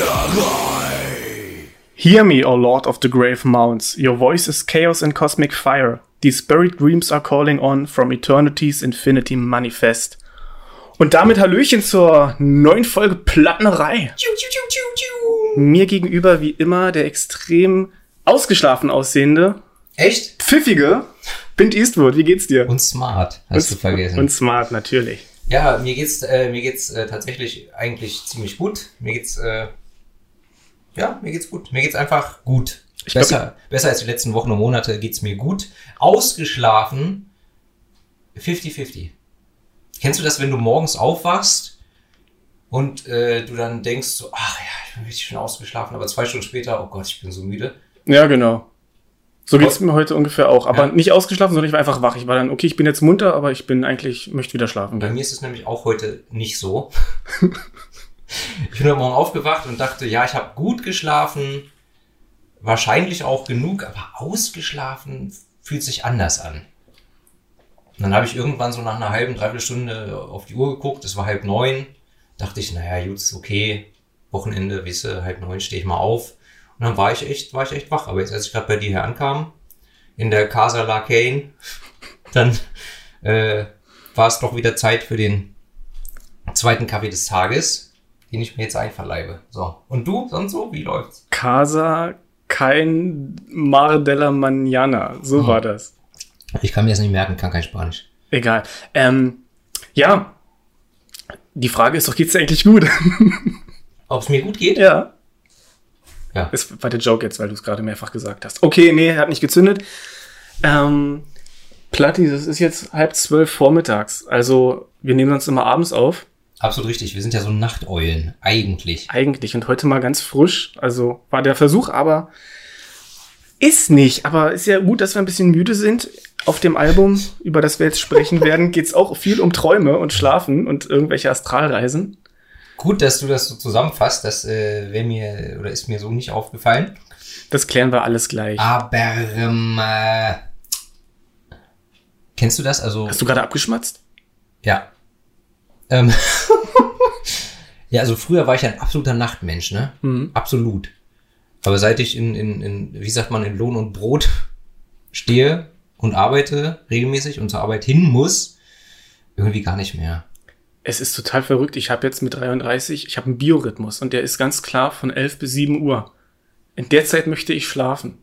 Spinnerei. Hear me, O Lord of the Grave Mounts. Your voice is chaos and cosmic fire. These buried dreams are calling on from eternity's infinity manifest. Und damit Hallöchen zur neuen Folge Plattenerei. Mir gegenüber wie immer der extrem ausgeschlafen aussehende, Echt? pfiffige Bint Eastwood. Wie geht's dir? Und smart, hast du vergessen. Und smart, natürlich. ja, mir geht's, äh, mir geht's äh, tatsächlich eigentlich ziemlich gut. Mir geht's, äh, ja, mir geht's gut. Mir geht's einfach gut. Ich glaub, besser, besser als die letzten Wochen und Monate geht's mir gut. Ausgeschlafen 50-50. Kennst du das, wenn du morgens aufwachst und äh, du dann denkst so, ach ja, ich bin richtig schön ausgeschlafen, aber zwei Stunden später, oh Gott, ich bin so müde. Ja, genau. So geht's mir heute ungefähr auch. Aber Ja. nicht ausgeschlafen, sondern ich war einfach wach. Ich war dann, okay, ich bin jetzt munter, aber ich bin eigentlich, möchte wieder schlafen Bei mir ist es nämlich auch heute nicht so. ich bin heute Morgen aufgewacht und dachte, ja, ich habe gut geschlafen, wahrscheinlich auch genug, aber ausgeschlafen fühlt sich anders an. Und dann habe ich irgendwann so nach einer halben, dreiviertel Stunde auf die Uhr geguckt, es war halb neun, dachte ich, naja, gut, ist okay, Wochenende, wisse, halb neun stehe ich mal auf. Und dann war ich echt, war ich echt wach. Aber jetzt, als ich gerade bei dir hier ankam, in der Casa Lacane, dann äh, war es doch wieder Zeit für den zweiten Kaffee des Tages, den ich mir jetzt einverleibe. So. Und du, sonst so? Wie läuft's? Casa kein Mar de la Mañana. So Hm. war das. Ich kann mir das nicht merken, kann kein Spanisch. Egal. Ähm, ja. Die Frage ist doch, geht's dir eigentlich gut? Ob es mir gut geht? ja. Ja. Das war der Joke jetzt, weil du es gerade mehrfach gesagt hast. Okay, nee, hat nicht gezündet. Ähm, Platti, das ist jetzt halb zwölf vormittags. Also, wir nehmen uns immer abends auf. Absolut richtig. Wir sind ja so Nachteulen. Eigentlich. Eigentlich. Und heute mal ganz frisch. Also war der Versuch, aber ist nicht. Aber ist ja gut, dass wir ein bisschen müde sind. Auf dem Album, über das wir jetzt sprechen werden, geht's auch viel um Träume und Schlafen und irgendwelche Astralreisen. Gut, dass du das so zusammenfasst. Das äh, wäre mir oder ist mir so nicht aufgefallen. Das klären wir alles gleich. Aber ähm, äh, kennst du das? Also Hast du gerade abgeschmatzt? Ja. Ähm, ja, also früher war ich ein absoluter Nachtmensch, ne? Mhm. Absolut. Aber seit ich in, in, in, wie sagt man, in Lohn und Brot stehe und arbeite regelmäßig und zur Arbeit hin muss, irgendwie gar nicht mehr. Es ist total verrückt. Ich habe jetzt mit 33, ich habe einen Biorhythmus und der ist ganz klar von 11 bis 7 Uhr. In der Zeit möchte ich schlafen.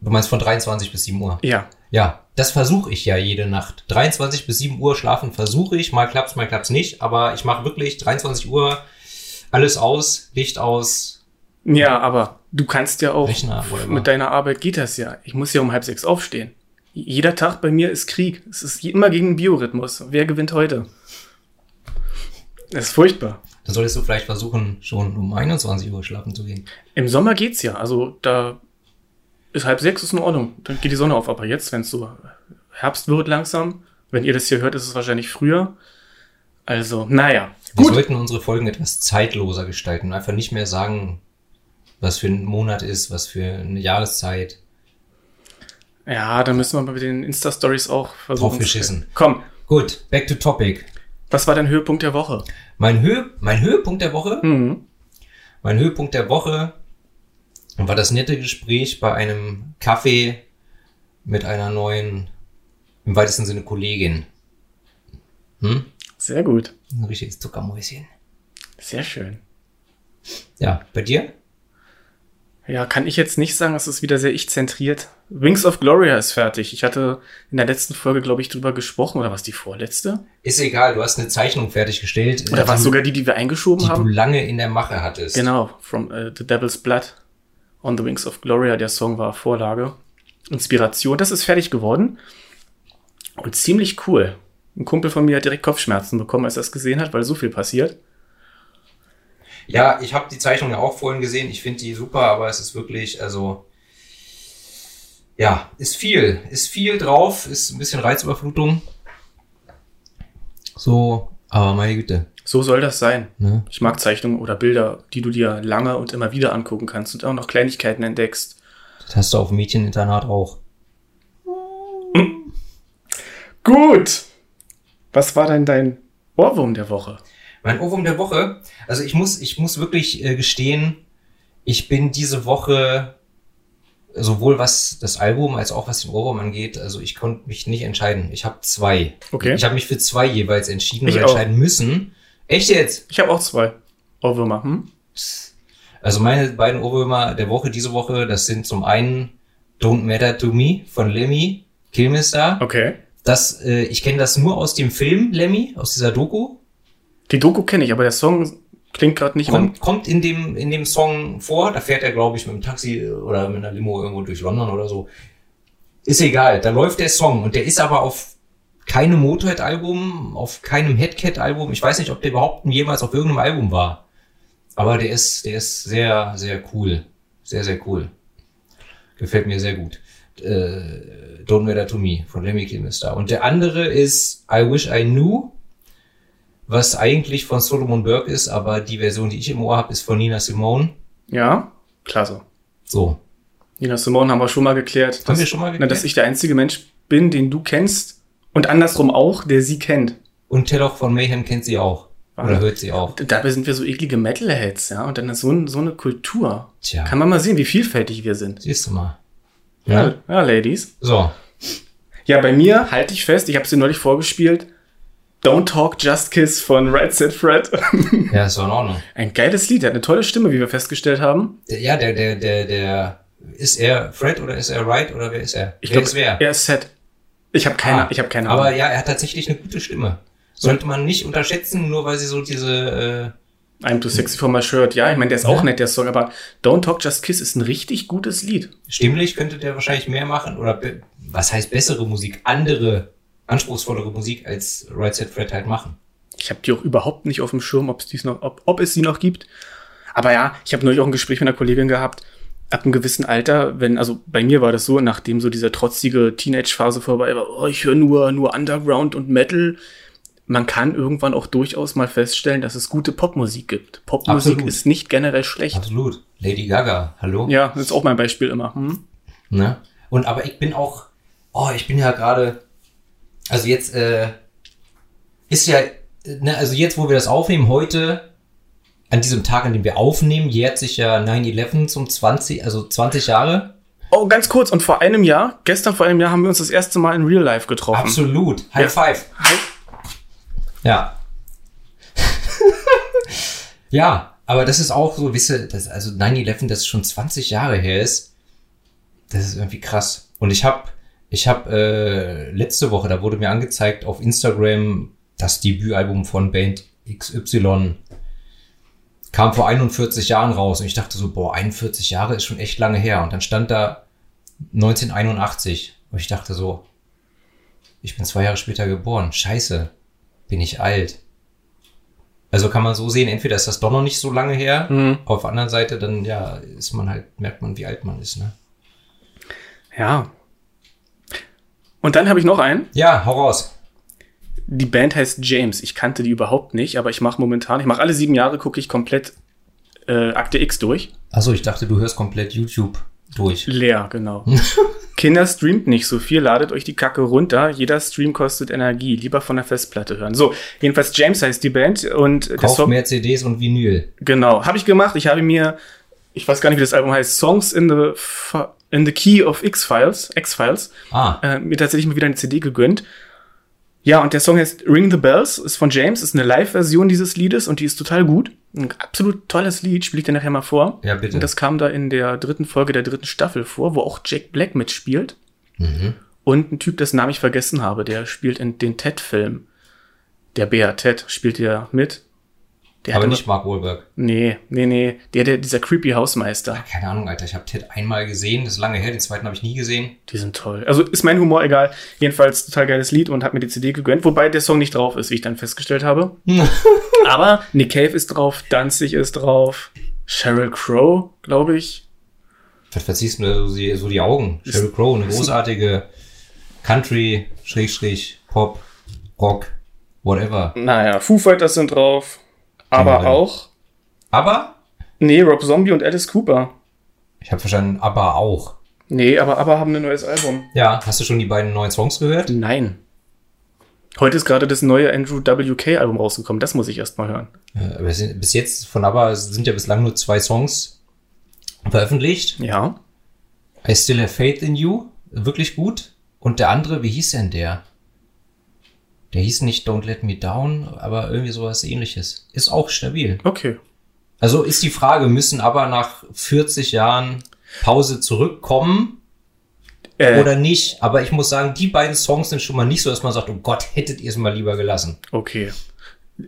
Du meinst von 23 bis 7 Uhr? Ja. Ja, das versuche ich ja jede Nacht. 23 bis 7 Uhr schlafen versuche ich. Mal klappt's, mal klappt's nicht. Aber ich mache wirklich 23 Uhr alles aus, Licht aus. Ja, aber du kannst ja auch, Rechner, mit deiner Arbeit geht das ja. Ich muss ja um halb sechs aufstehen. Jeder Tag bei mir ist Krieg. Es ist immer gegen den Biorhythmus. Wer gewinnt heute? Das ist furchtbar. Dann solltest du vielleicht versuchen, schon um 21 Uhr schlafen zu gehen. Im Sommer geht's ja. Also da ist halb sechs ist in Ordnung. Dann geht die Sonne auf. Aber jetzt, wenn es so Herbst wird langsam, wenn ihr das hier hört, ist es wahrscheinlich früher. Also, naja. Wir Gut. sollten unsere Folgen etwas zeitloser gestalten und einfach nicht mehr sagen, was für ein Monat ist, was für eine Jahreszeit. Ja, dann müssen wir mal mit den Insta-Stories auch versuchen. Drauf geschissen. Komm, Gut, back to topic. was war dein Höhepunkt der Woche? Mein, Höhe, mein Höhepunkt der Woche, Mhm. mein Höhepunkt der Woche war das nette Gespräch bei einem Kaffee mit einer neuen, im weitesten Sinne Kollegin. Hm? Sehr gut. Ein richtiges Zuckermäuschen. Sehr schön. Ja, bei dir? Ja, kann ich jetzt nicht sagen, es ist wieder sehr ich-zentriert. Wings of Gloria ist fertig. Ich hatte in der letzten Folge, glaube ich, drüber gesprochen. Oder was die vorletzte? Ist egal, du hast eine Zeichnung fertiggestellt. Oder war es die, sogar die, die wir eingeschoben die du haben? lange in der Mache hattest. Genau, From äh, The Devil's Blood on the Wings of Gloria. Der Song war Vorlage. Inspiration. Das ist fertig geworden. Und ziemlich cool. Ein Kumpel von mir hat direkt Kopfschmerzen bekommen, als er es gesehen hat, weil so viel passiert. Ja, ich habe die Zeichnung ja auch vorhin gesehen. Ich finde die super, aber es ist wirklich, also ja, ist viel, ist viel drauf, ist ein bisschen Reizüberflutung. So, aber meine Güte, So soll das sein. ne? Ich mag Zeichnungen oder Bilder, die du dir lange und immer wieder angucken kannst und auch noch Kleinigkeiten entdeckst. Das hast du auf dem Mädcheninternat auch. Gut. Was war denn dein Ohrwurm der Woche? Mein Ohrwurm der Woche. Also ich muss, ich muss wirklich äh, gestehen, ich bin diese Woche sowohl was das Album als auch was den Ohrwurm angeht, also ich konnte mich nicht entscheiden. Ich habe zwei. Okay. Ich habe mich für zwei jeweils entschieden Ich oder auch. entscheiden müssen. Echt jetzt? Ich habe auch zwei Ohrwürmer. Hm? Also meine beiden Ohrwürmer der Woche, diese Woche, das sind zum einen Don't Matter to Me von Lemmy Kilmister. Okay. Das, äh, ich kenne das nur aus dem Film Lemmy, aus dieser Doku. Die Doku kenne ich, aber der Song klingt gerade nicht Kommt, kommt in dem, in dem Song vor. Da fährt er, glaube ich, mit dem Taxi oder mit einer Limo irgendwo durch London oder so. Ist egal. Da läuft der Song und der ist aber auf keinem Motorhead-Album, auf keinem Headcat-Album. Ich weiß nicht, ob der überhaupt jemals auf irgendeinem Album war. Aber der ist, der ist sehr, sehr cool. Sehr, sehr cool. Gefällt mir sehr gut. Äh, Don't Matter to Me von Lemmy Kilmister. Und der andere ist I Wish I Knew, was eigentlich von Solomon Burke ist, aber die Version, die ich im Ohr habe, ist von Nina Simone. Ja, klasse. So. Nina Simone haben wir schon mal geklärt. Haben wir schon mal Na, geklärt? dass ich der einzige Mensch bin, den du kennst und andersrum auch, der sie kennt. Und Telloch von Mayhem kennt sie auch. Oder hört sie auch. Dabei sind wir so eklige Metalheads, ja. Und dann ist so, ein, so eine Kultur. Tja. Kann man mal sehen, wie vielfältig wir sind. Siehst du mal. Ja, Ja. ja Ladies. So. Ja, bei mir halte ich fest, ich habe sie neulich vorgespielt. Don't Talk Just Kiss von Right Said Fred. Ja, ist doch in Ordnung. Ein geiles Lied, er hat eine tolle Stimme, wie wir festgestellt haben. Der, ja, der, der, der, der, ist er Fred oder ist er Wright oder wer ist er? Ich glaube, ist wer? er ist set. Ich habe keine, Ah, ich habe keine Aber Ahnung. ja, er hat tatsächlich eine gute Stimme. Sollte man nicht unterschätzen, nur weil sie so diese, äh, I'm too sexy for my shirt. Ja, ich meine, der ist Ja. auch nett, der Song, aber Don't Talk Just Kiss ist ein richtig gutes Lied. stimmlich könnte der wahrscheinlich mehr machen oder was heißt bessere Musik, andere, anspruchsvollere Musik als Right Set Fred halt machen. Ich habe die auch überhaupt nicht auf dem Schirm, ob es dies noch, ob, ob es sie noch gibt. Aber ja, ich habe neulich auch ein Gespräch mit einer Kollegin gehabt. Ab einem gewissen Alter, wenn, also bei mir war das so, nachdem so diese trotzige Teenage-Phase vorbei war, oh, ich höre nur, nur Underground und Metal. Man kann irgendwann auch durchaus mal feststellen, dass es gute Popmusik gibt. Popmusik Absolut. ist nicht generell schlecht. Absolut. Lady Gaga, hallo? Ja, das ist auch mein Beispiel immer. Hm? Ne? Und aber ich bin auch, oh, ich bin ja gerade, also jetzt äh, ist ja, ne, also jetzt, wo wir das aufnehmen, heute, an diesem Tag, an dem wir aufnehmen, jährt sich ja 9-11 zum 20, also 20 Jahre. Oh, ganz kurz, und vor einem Jahr, gestern vor einem Jahr, haben wir uns das erste Mal in Real Life getroffen. Absolut. High Ja. five. Ja. ja, aber das ist auch so, wisst ihr, das, also 9-11, das schon 20 Jahre her ist, das ist irgendwie krass. Und ich habe ich hab, äh, letzte Woche, da wurde mir angezeigt auf Instagram, das Debütalbum von Band XY kam vor 41 Jahren raus. Und ich dachte so, boah, 41 Jahre ist schon echt lange her. Und dann stand da 1981. Und ich dachte so, ich bin zwei Jahre später geboren. Scheiße, bin ich alt. Also kann man so sehen, entweder ist das doch noch nicht so lange her, Mhm. auf der anderen Seite dann, ja, ist man halt, merkt man, wie alt man ist, ne? Ja. Und dann habe ich noch einen. Ja, hau raus. Die Band heißt James. Ich kannte die überhaupt nicht, aber ich mache momentan, ich mache alle sieben Jahre, gucke ich komplett äh, Akte X durch. Achso, ich dachte, du hörst komplett YouTube durch. Leer, genau. Kinder streamt nicht so viel, ladet euch die Kacke runter. Jeder Stream kostet Energie. Lieber von der Festplatte hören. So, jedenfalls James heißt die Band und der Kauf Song, mehr CDs und Vinyl. genau, habe ich gemacht. Ich habe mir, ich weiß gar nicht, wie das Album heißt, Songs in the in the Key of X-Files, X-Files. Ah, äh, mir tatsächlich mal wieder eine CD gegönnt. Ja, und der Song heißt Ring the Bells, ist von James, ist eine Live-Version dieses Liedes und die ist total gut. Ein absolut tolles Lied, spiele ich dir nachher mal vor. Ja, bitte. Und das kam da in der dritten Folge der dritten Staffel vor, wo auch Jack Black mitspielt. Mhm. Und ein Typ, dessen Namen ich vergessen habe, der spielt in den Ted-Film. Der Bär Ted spielt ja mit. Der aber nicht Mark Wahlberg. Nee, nee, nee. Der, der, dieser creepy Hausmeister. Keine Ahnung, Alter. Ich habe Ted einmal gesehen, das ist lange her, den zweiten habe ich nie gesehen. Die sind toll. Also ist mein Humor egal. Jedenfalls total geiles Lied und hat mir die CD gegönnt, wobei der Song nicht drauf ist, wie ich dann festgestellt habe. Aber Nick Cave ist drauf, Danzig ist drauf, Sheryl Crow, glaube ich. Was verziehst du so die, so die Augen? Sheryl Crow, eine großartige Country, Schrägstrich, Pop, Rock, whatever. Naja, Foo Fighters sind drauf. Aber Generell. auch, Aber, nee, Rob Zombie und Alice Cooper. ich habe verstanden, aber auch. Nee, aber aber haben ein neues Album. Ja, hast du schon die beiden neuen Songs gehört? Nein. Heute ist gerade das neue Andrew WK Album rausgekommen. Das muss ich erst mal hören. Äh, aber sind, bis jetzt von ABBA sind ja bislang nur zwei Songs veröffentlicht. Ja. I Still Have Faith in You, wirklich gut. Und der andere, wie hieß denn der? Der hieß nicht Don't Let Me Down, aber irgendwie sowas ähnliches. Ist auch stabil. Okay. Also ist die Frage, müssen aber nach 40 Jahren Pause zurückkommen Äh, oder nicht? Aber ich muss sagen, die beiden Songs sind schon mal nicht so, dass man sagt, oh Gott, hättet ihr es mal lieber gelassen. Okay.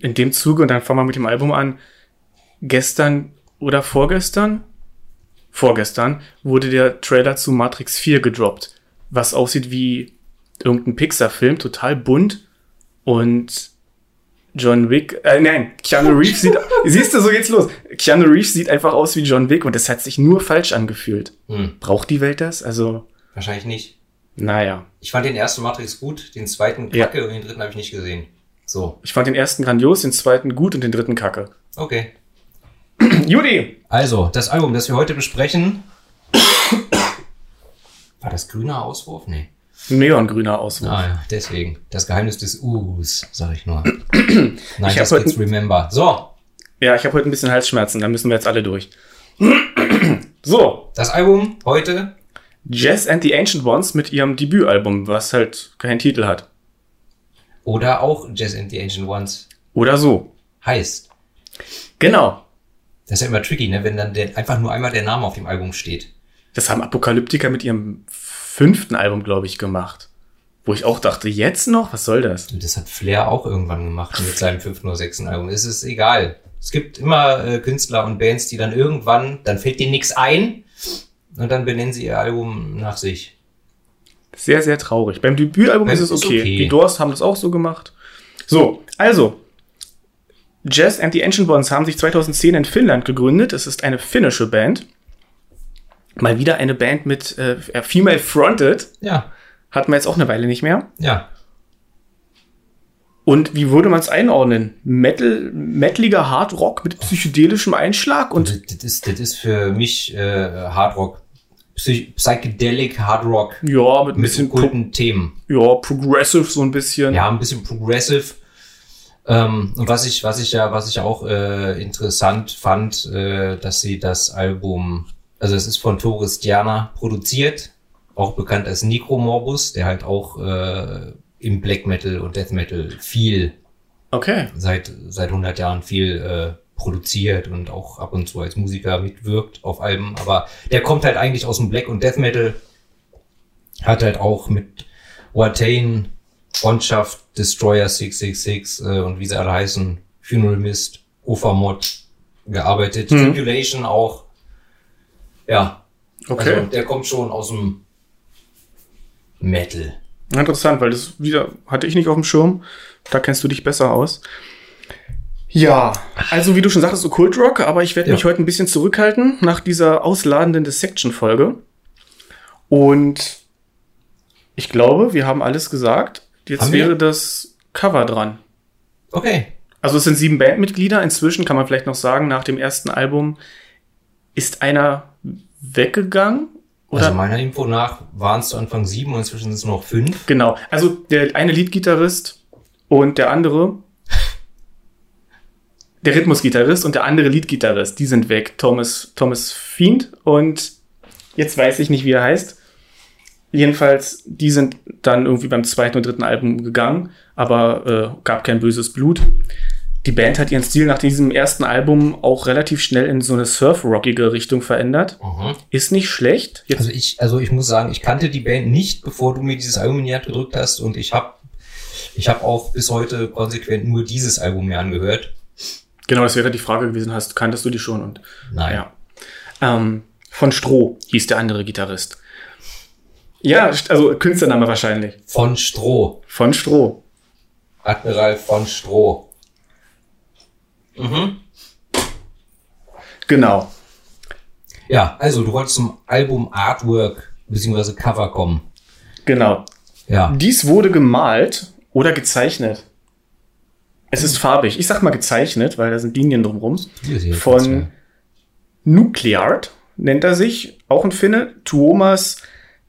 In dem Zuge, und dann fangen wir mit dem Album an. Gestern oder vorgestern? Vorgestern wurde der Trailer zu Matrix 4 gedroppt. Was aussieht wie irgendein Pixar-Film, total bunt. Und John Wick, äh, nein, Keanu Reeves sieht, siehst du, so geht's los. Keanu Reeves sieht einfach aus wie John Wick und das hat sich nur falsch angefühlt. Hm, Braucht die Welt das? Also, wahrscheinlich nicht. naja. Ich fand den ersten Matrix gut, den zweiten Ja. kacke und den dritten habe ich nicht gesehen. So, Ich fand den ersten grandios, den zweiten gut und den dritten kacke. okay. Judy! Also, das Album, das wir heute besprechen. War das grüner Auswurf? Nee. Neongrüner Auswurf. Ah ja, deswegen. Das Geheimnis des Us, sag ich nur. Nein, Ich das heute- Kids Remember. So, Ja, ich habe heute ein bisschen Halsschmerzen, da müssen wir jetzt alle durch. so, das Album heute. Jazz and the Ancient Ones mit ihrem Debütalbum, was halt keinen Titel hat. Oder auch Jazz and the Ancient Ones Oder so. heißt. Genau. Das ist ja immer tricky, ne? wenn dann der, einfach nur einmal der Name auf dem Album steht. Das haben Apokalyptiker mit ihrem fünften Album, glaube ich, gemacht. Wo ich auch dachte, jetzt noch? Was soll das? Und das hat Flair auch irgendwann gemacht mit seinem fünften oder sechsten Album. Es ist egal. Es gibt immer äh, Künstler und Bands, die dann irgendwann, dann fällt denen nichts ein und dann benennen sie ihr Album nach sich. Sehr, sehr traurig. Beim Debütalbum ist es okay. okay. Die Doors haben das auch so gemacht. So, also. Jazz and the Ancient Ones haben sich 2010 in Finnland gegründet. Es ist eine finnische Band. Mal wieder eine Band mit äh, Female Fronted. Ja, Hatten wir jetzt auch eine Weile nicht mehr. ja. Und wie würde man es einordnen? Metal, metaliger Hardrock mit psychedelischem Einschlag und Und das ist, das ist für mich äh, Hardrock. Psych Psychedelic Hardrock ja, mit ein bisschen okkulten Themen. ja, progressive so ein bisschen. Ja, ein bisschen progressive. Ähm, und was ich, was ich ja, was ich auch äh, interessant fand, äh, dass sie das Album, also es ist von Toris Diana produziert, auch bekannt als Necromorbus, der halt auch äh, im Black Metal und Death Metal viel Okay. seit seit 100 Jahren viel äh, produziert und auch ab und zu als Musiker mitwirkt auf Alben, aber der kommt halt eigentlich aus dem Black und Death Metal, hat halt auch mit Watain, Freundschaft, Destroyer 666 äh, und wie sie alle heißen, Funeral Mist, Ufamod gearbeitet, Mhm. Tribulation auch. Ja, Okay. also der kommt schon aus dem Metal. Interessant, weil das wieder hatte ich nicht auf dem Schirm. Da kennst du dich besser aus. Ja, also wie du schon sagtest, Occult Rock, aber ich werde Ja. mich heute ein bisschen zurückhalten nach dieser ausladenden Dissection-Folge. Und ich glaube, wir haben alles gesagt. Jetzt Haben wir? wäre das Cover dran. Okay. Also es sind sieben Bandmitglieder. Inzwischen kann man vielleicht noch sagen, nach dem ersten Album ist einer weggegangen. Oder? Also meiner Info nach waren es zu Anfang sieben und inzwischen sind es noch fünf. Genau. Also der eine Leadgitarrist und der andere, der Rhythmusgitarrist und der andere Leadgitarrist, die sind weg. Thomas, Thomas Fiend und jetzt weiß ich nicht, wie er heißt. Jedenfalls, die sind dann irgendwie beim zweiten und dritten Album gegangen, aber äh, gab kein böses Blut. Die Band hat ihren Stil nach diesem ersten Album auch relativ schnell in so eine surf-rockige Richtung verändert. Ist nicht schlecht. Jetzt Also ich, also ich muss sagen, ich kannte die Band nicht, bevor du mir dieses Album in die Hand gedrückt hast und ich habe ich hab auch bis heute konsequent nur dieses Album mir angehört. Genau, das wäre die Frage gewesen, hast, kanntest du die schon? Und Nein. ja. Ähm, von Stroh hieß der andere Gitarrist. Ja, also Künstlername wahrscheinlich. Von Stroh. Von Stroh. Admiral von Stroh. Genau. Ja, also du wolltest zum Album Artwork bzw. Cover kommen. Genau. Ja. Dies wurde gemalt oder gezeichnet. Es ist farbig. Ich sag mal gezeichnet, weil da sind Linien drumrum. Von Nucleart nennt er sich, auch ein Finne, Tuomas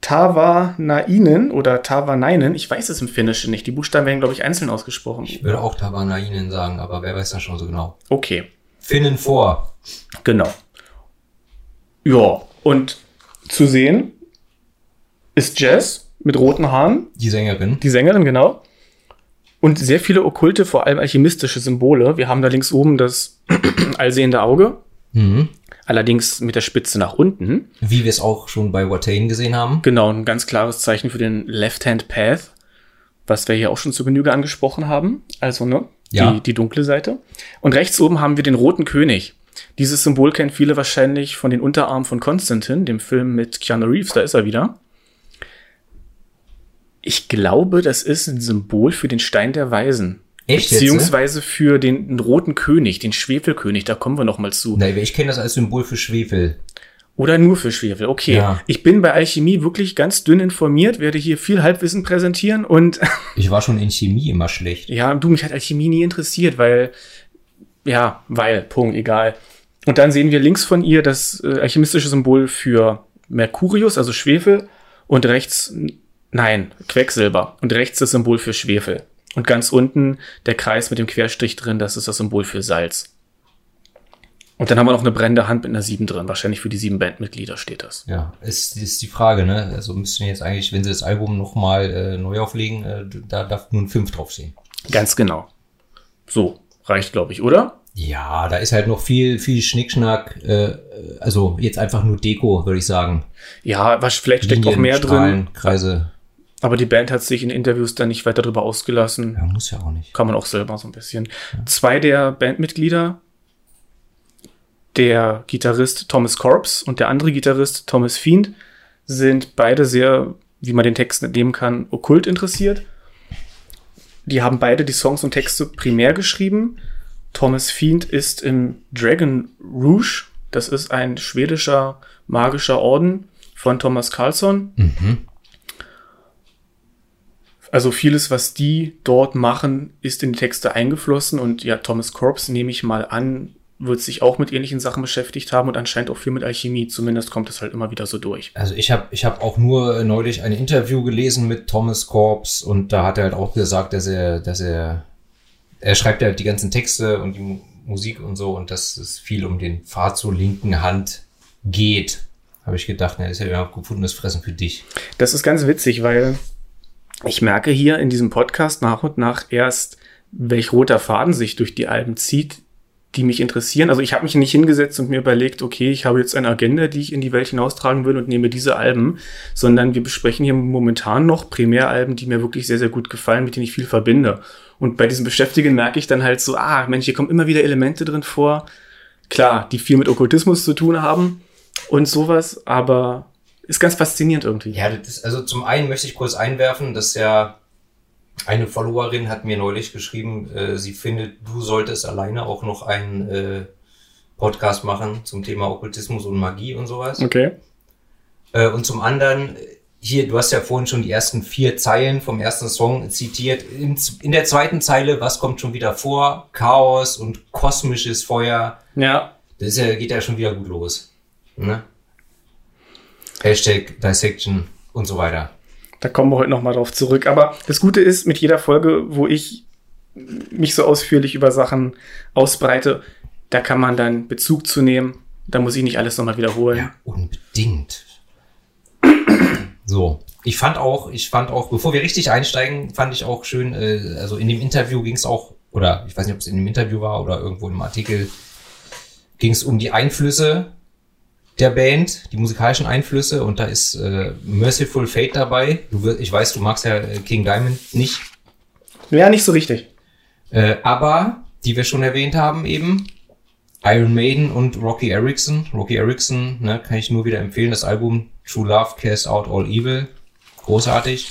Tavanainen oder Tavanainen. Ich weiß es im Finnischen nicht. Die Buchstaben werden, glaube ich, einzeln ausgesprochen. Ich würde auch Tavanainen sagen, aber wer weiß das schon so genau. Okay, Finnen vor. genau. Ja, und zu sehen ist Jess mit roten Haaren, Die Sängerin. die Sängerin, genau. Und sehr viele okkulte, vor allem alchemistische Symbole. Wir haben da links oben das allsehende Auge, Mhm. Allerdings mit der Spitze nach unten. Wie wir es auch schon bei Watain gesehen haben. Genau, ein ganz klares Zeichen für den Left-Hand Path, was wir hier auch schon zu Genüge angesprochen haben. Also, ne? Ja. Die, die dunkle Seite. Und rechts oben haben wir den roten König. Dieses Symbol kennen viele wahrscheinlich von den Unterarmen von Konstantin, dem Film mit Keanu Reeves, da ist er wieder. Ich glaube, das ist ein Symbol für den Stein der Weisen. Echt jetzt, ne? Beziehungsweise für den, roten König, den Schwefelkönig, da kommen wir noch mal zu. Nein, ich kenne das als Symbol für Schwefel. Oder nur für Schwefel. Okay. Ja. Ich bin bei Alchemie wirklich ganz dünn informiert, werde hier viel Halbwissen präsentieren und Ich war schon in Chemie immer schlecht. ja, du, mich hat Alchemie nie interessiert, weil, ja, weil, Punkt, egal. Und dann sehen wir links von ihr das äh, alchemistische Symbol für Mercurius, also Schwefel, und rechts, nein, Quecksilber. Und rechts das Symbol für Schwefel. Und ganz unten der Kreis mit dem Querstrich drin, das ist das Symbol für Salz. Und dann haben wir noch eine brennende Hand mit einer 7 drin. Wahrscheinlich für die sieben Bandmitglieder steht das. Ja, ist, ist die Frage, ne? Also müssten wir jetzt eigentlich, wenn sie das Album nochmal äh, neu auflegen, äh, da darf nur ein 5 draufstehen. Ganz genau. So, reicht, glaube ich, oder? Ja, da ist halt noch viel, viel Schnickschnack. Äh, also jetzt einfach nur Deko, würde ich sagen. Ja, was, vielleicht steckt Linien, auch mehr drin. Strahlen, Kreise. Aber die Band hat sich in Interviews dann nicht weiter darüber ausgelassen. Ja, muss ja auch nicht. Kann man auch selber so ein bisschen. Zwei der Bandmitglieder, der Gitarrist Thomas Corpse und der andere Gitarrist Thomas Fiend, sind beide sehr, wie man den Text entnehmen kann, okkult interessiert. Die haben beide die Songs und Texte primär geschrieben. Thomas Fiend ist im Dragon Rouge. Das ist ein schwedischer magischer Orden von Thomas Carlson. Mhm. Also vieles, was die dort machen, ist in die Texte eingeflossen und ja, Thomas Corpse, nehme ich mal an, wird sich auch mit ähnlichen Sachen beschäftigt haben und anscheinend auch viel mit Alchemie. Zumindest kommt es halt immer wieder so durch. Also ich habe ich hab auch nur neulich ein Interview gelesen mit Thomas Corps und da hat er halt auch gesagt, dass er, dass er, er schreibt ja halt die ganzen Texte und die Mu- Musik und so und dass es viel um den Pfad zur linken Hand geht. Habe ich gedacht, na, das ist ja überhaupt gefundenes Fressen für dich. Das ist ganz witzig, weil ich merke hier in diesem Podcast nach und nach erst, welch roter Faden sich durch die Alben zieht, die mich interessieren. Also ich habe mich nicht hingesetzt und mir überlegt, okay, ich habe jetzt eine Agenda, die ich in die Welt hinaustragen will und nehme diese Alben, sondern wir besprechen hier momentan noch Primäralben, die mir wirklich sehr, sehr gut gefallen, mit denen ich viel verbinde. Und bei diesem Beschäftigen merke ich dann halt so, ah, Mensch, hier kommen immer wieder Elemente drin vor, klar, die viel mit Okkultismus zu tun haben und sowas, aber ist ganz faszinierend irgendwie. Ja, das ist, also zum einen möchte ich kurz einwerfen, dass ja eine Followerin hat mir neulich geschrieben, äh, sie findet, du solltest alleine auch noch einen äh, Podcast machen zum Thema Okkultismus und Magie und sowas. Okay. Äh, und zum anderen, hier, du hast ja vorhin schon die ersten vier Zeilen vom ersten Song zitiert. In, in der zweiten Zeile, was kommt schon wieder vor? Chaos und kosmisches Feuer. Ja, Das ja, geht ja schon wieder gut los. Ne? Hashtag Dissection und so weiter. Da kommen wir heute noch mal drauf zurück. Aber das Gute ist, mit jeder Folge, wo ich mich so ausführlich über Sachen ausbreite, da kann man dann Bezug zu nehmen. Da muss ich nicht alles nochmal wiederholen. Ja, unbedingt. So, ich fand auch, ich fand auch, bevor wir richtig einsteigen, fand ich auch schön, äh, also in dem Interview ging es auch, oder ich weiß nicht, ob es in dem Interview war oder irgendwo im Artikel, ging es um die Einflüsse der Band, die musikalischen Einflüsse und da ist äh, Merciful Fate dabei. Du, wirst- ich weiß, du magst ja äh, King Diamond nicht, Ja, nicht so richtig. äh, aber die wir schon erwähnt haben eben, Iron Maiden und Rocky Erickson. Rocky Erickson, ne, kann ich nur wieder empfehlen, das Album True Love Cast Out All Evil. Großartig.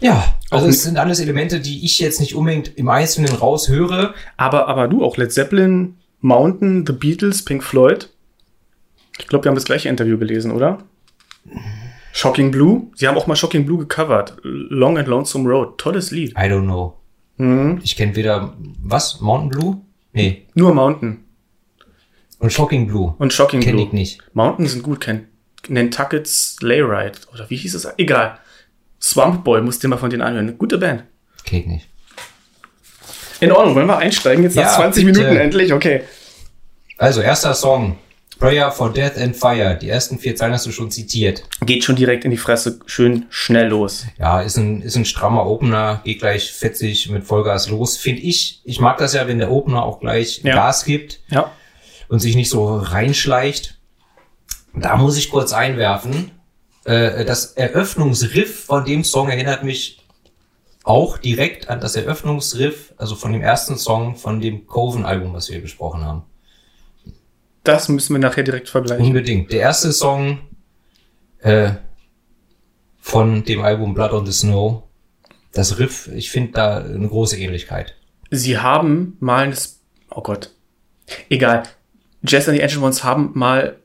Ja, also Auch es sind alles Elemente, die ich jetzt nicht unbedingt im Einzelnen raushöre. Aber, aber du, auch Led Zeppelin, Mountain, The Beatles, Pink Floyd. Ich glaube, wir haben das gleiche Interview gelesen, oder? Shocking Blue. Sie haben auch mal Shocking Blue gecovert. Long and Lonesome Road. Tolles Lied. I don't know. Mhm. Ich kenne weder, was? Mountain Blue? Nee. Nur Mountain Und Shocking Blue. und Shocking Kenne Blue. ich nicht. Mountain sind gut, kennt. Nantucket's Sleigh Ride. Oder wie hieß es? Egal. Swamp Boy, musst du mal von denen anhören. Gute Band. Kenn ich nicht. In Ordnung, wollen wir einsteigen? Jetzt nach Ja, 20 bitte. Minuten endlich? Okay. Also, erster Song. Prayer for Death and Fire. Die ersten vier Zeilen hast du schon zitiert. Geht schon direkt in die Fresse. Schön schnell los. Ja, ist ein, ist ein strammer Opener, geht gleich fetzig mit Vollgas los. Finde ich, ich mag das ja, wenn der Opener auch gleich Ja. Gas gibt Ja. und sich nicht so reinschleicht. Da muss ich kurz einwerfen. Äh, das Eröffnungsriff von dem Song erinnert mich auch direkt an das Eröffnungsriff, also von dem ersten Song von dem Coven-Album, was wir besprochen haben. Das müssen wir nachher direkt vergleichen. Unbedingt. Der erste Song äh, von dem Album Blood on the Snow, das Riff, ich finde da eine große Ähnlichkeit. Sie haben mal ein, oh Gott, egal. Jazz and the Ancient Ones haben mal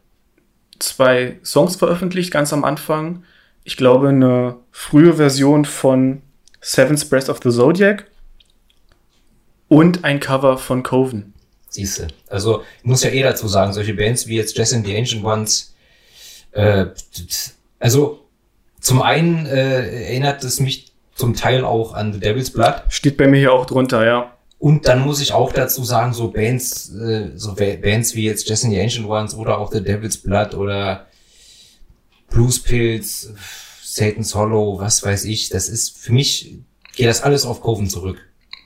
zwei Songs veröffentlicht, ganz am Anfang. Ich glaube, eine frühe Version von Seven's Breath of the Zodiac und ein Cover von Coven. Siehste. Also, ich muss ja eh dazu sagen, solche Bands wie jetzt Jazz and the Ancient Ones, äh, also zum einen äh, erinnert es mich zum Teil auch an The Devil's Blood. Steht bei mir hier auch drunter, ja. Und dann muss ich auch dazu sagen, so Bands, äh, so Ba- Bands wie jetzt Jess and the Ancient Ones oder auch The Devil's Blood oder Blues Pills, Satan's Hollow, was weiß ich, das ist für mich, geht das alles auf Coven zurück.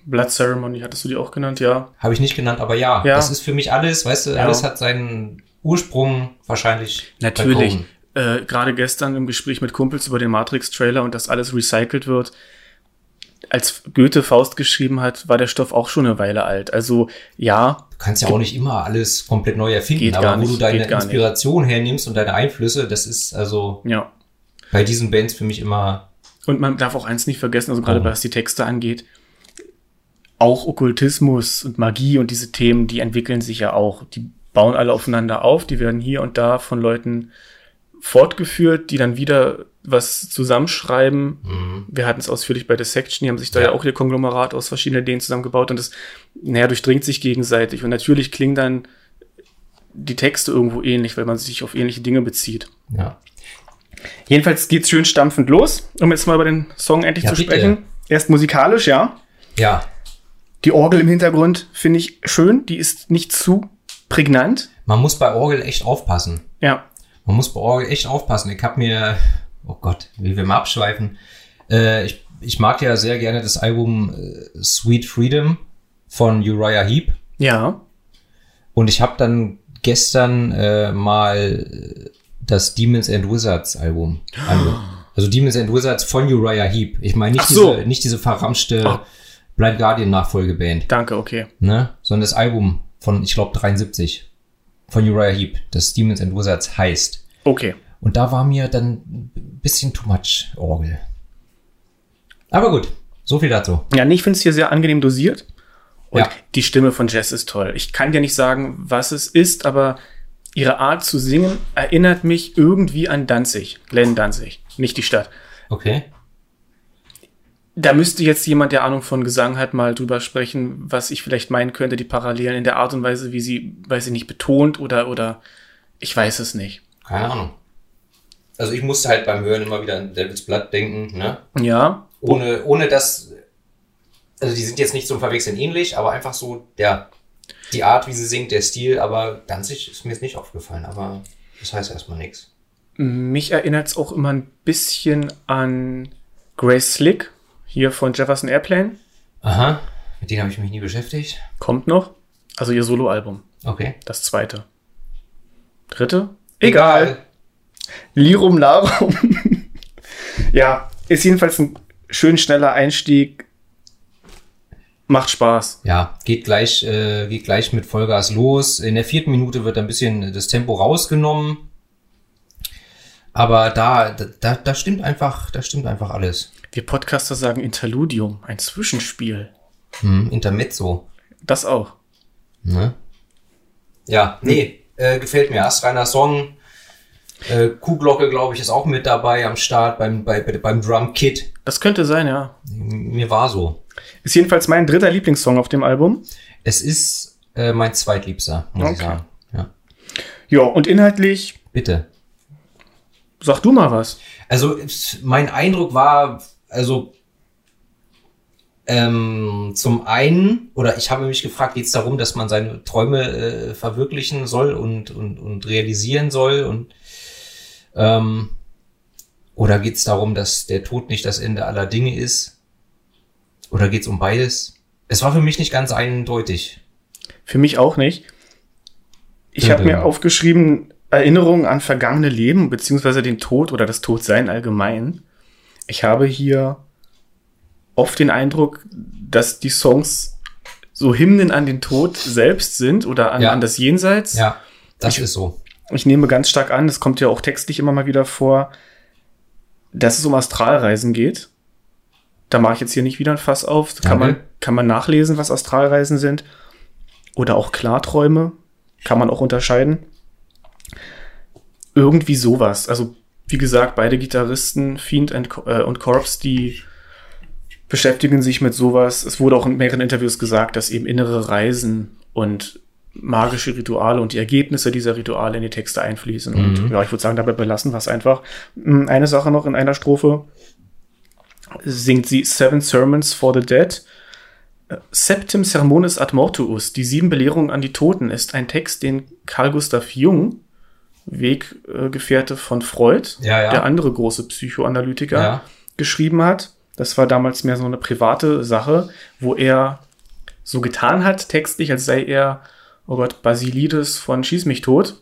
Blood Ceremony hattest du die auch genannt, ja. Habe ich nicht genannt, aber ja, Ja. das ist für mich alles, weißt du, Ja. alles hat seinen Ursprung wahrscheinlich. Natürlich. Äh, Gerade gestern im Gespräch mit Kumpels über den Matrix-Trailer und dass alles recycelt wird. Als Goethe Faust geschrieben hat, war der Stoff auch schon eine Weile alt. Also ja, Du kannst ja auch nicht immer alles komplett neu erfinden, aber wo nicht, du deine gar nicht. Inspiration hernimmst und deine Einflüsse, das ist also ja. Bei diesen Bands für mich immer Und man darf auch eins nicht vergessen, also gerade Oh. was die Texte angeht, auch Okkultismus und Magie und diese Themen, die entwickeln sich ja auch. Die bauen alle aufeinander auf, die werden hier und da von Leuten fortgeführt, die dann wieder was zusammenschreiben. mhm. Wir hatten es ausführlich bei Dissection, die haben sich da Ja. ja auch ihr Konglomerat aus verschiedenen Ideen zusammengebaut und das, naja, durchdringt sich gegenseitig. Und natürlich klingen dann die Texte irgendwo ähnlich, weil man sich auf ähnliche Dinge bezieht. ja. Jedenfalls geht's schön stampfend los, um jetzt mal über den Song endlich Ja, zu bitte. sprechen. Erst musikalisch, ja. Ja, Die Orgel im Hintergrund finde ich schön, die ist nicht zu prägnant. man muss bei Orgel echt aufpassen. Ja, Man muss bei Orgel echt aufpassen. Ich habe mir, oh Gott, wie wir mal abschweifen. Äh, ich, ich mag ja sehr gerne das Album äh, Sweet Freedom von Uriah Heep. ja, Und ich habe dann gestern äh, mal das Demons and Wizards Album angehört. Also Demons and Wizards von Uriah Heep. Ich meine nicht, Ach so. diese, nicht diese verramschte Ah. Blind Guardian Nachfolgeband, danke, okay. ne? sondern das Album von, ich glaube, 73 von Uriah Heep, das Demons and Wizards heißt. Okay. Und da war mir dann ein bisschen too much Orgel. Aber gut, so viel dazu. Ja, nee, ich finde es hier sehr angenehm dosiert. Und Ja. die Stimme von Jess ist toll. Ich kann dir nicht sagen, was es ist, aber ihre Art zu singen erinnert mich irgendwie an Danzig. Glenn Danzig, nicht die Stadt. Okay. Da müsste jetzt jemand, der Ahnung von Gesang hat, mal drüber sprechen, was ich vielleicht meinen könnte, die Parallelen in der Art und Weise, wie sie, weiß ich nicht, betont oder, oder ich weiß es nicht. Keine Ahnung. Also ich musste halt beim Hören immer wieder an Devil's Blood denken, ne? Ja, Ohne, ohne dass, also die sind jetzt nicht zum Verwechseln ähnlich, aber einfach so, der, die Art, wie sie singt, der Stil, aber Danzig ist mir jetzt nicht aufgefallen, aber das heißt erstmal nichts. mich erinnert es auch immer ein bisschen an Grace Slick, hier von Jefferson Airplane. Aha, mit denen habe ich mich nie beschäftigt. Kommt noch. Also ihr Soloalbum. Okay. Das zweite. Dritte? Lirum Larum. ja, ist jedenfalls ein schön schneller Einstieg. Macht Spaß. Ja, geht gleich, äh, geht gleich mit Vollgas los. In der vierten Minute wird ein bisschen das Tempo rausgenommen. Aber da, da, da stimmt einfach, da stimmt einfach alles. Wir Podcaster sagen Interludium, ein Zwischenspiel. Hm, Intermezzo. Das auch. Ne? Ja, nee, äh, gefällt mir. Astreiner Song. Äh, Kuhglocke, glaube ich, ist auch mit dabei am Start beim, bei, bei, beim Drum Kit. Das könnte sein, ja. Mir war so. Ist jedenfalls mein dritter Lieblingssong auf dem Album. Es ist äh, mein zweitliebster, muss ich Okay. sagen. Ja. Ja, und inhaltlich Bitte. Sag du mal was. Also mein Eindruck war, also ähm, zum einen, oder ich habe mich gefragt, geht es darum, dass man seine Träume äh, verwirklichen soll und, und, und realisieren soll und ähm, oder geht es darum, dass der Tod nicht das Ende aller Dinge ist? Oder geht es um beides? Es war für mich nicht ganz eindeutig. Für mich auch nicht. Ich habe mir aufgeschrieben, Erinnerungen an vergangene Leben, beziehungsweise den Tod oder das Todsein allgemein. Ich habe hier oft den Eindruck, dass die Songs so Hymnen an den Tod selbst sind oder an, Ja. an das Jenseits. Ja, das Ich- ist so. Ich nehme ganz stark an, es kommt ja auch textlich immer mal wieder vor, dass es um Astralreisen geht. Da mache ich jetzt hier nicht wieder ein Fass auf. Da kann Danke. man, kann man nachlesen, was Astralreisen sind. Oder auch Klarträume. Kann man auch unterscheiden. Irgendwie sowas. Also, wie gesagt, beide Gitarristen, Fiend und, Co- äh, und Corpse, die beschäftigen sich mit sowas. Es wurde auch in mehreren Interviews gesagt, dass eben innere Reisen und magische Rituale und die Ergebnisse dieser Rituale in die Texte einfließen. Und Mhm. ja, ich würde sagen, dabei belassen wir es einfach. Mm, Eine Sache noch in einer Strophe singt sie Seven Sermons for the Dead. Septim Sermonis ad Mortuus, die sieben Belehrungen an die Toten, ist ein Text, den Carl Gustav Jung, Weggefährte von Freud, Ja, ja. der andere große Psychoanalytiker, Ja. geschrieben hat. Das war damals mehr so eine private Sache, wo er so getan hat, textlich, als sei er, oh Gott, Basilides von Schieß mich tot,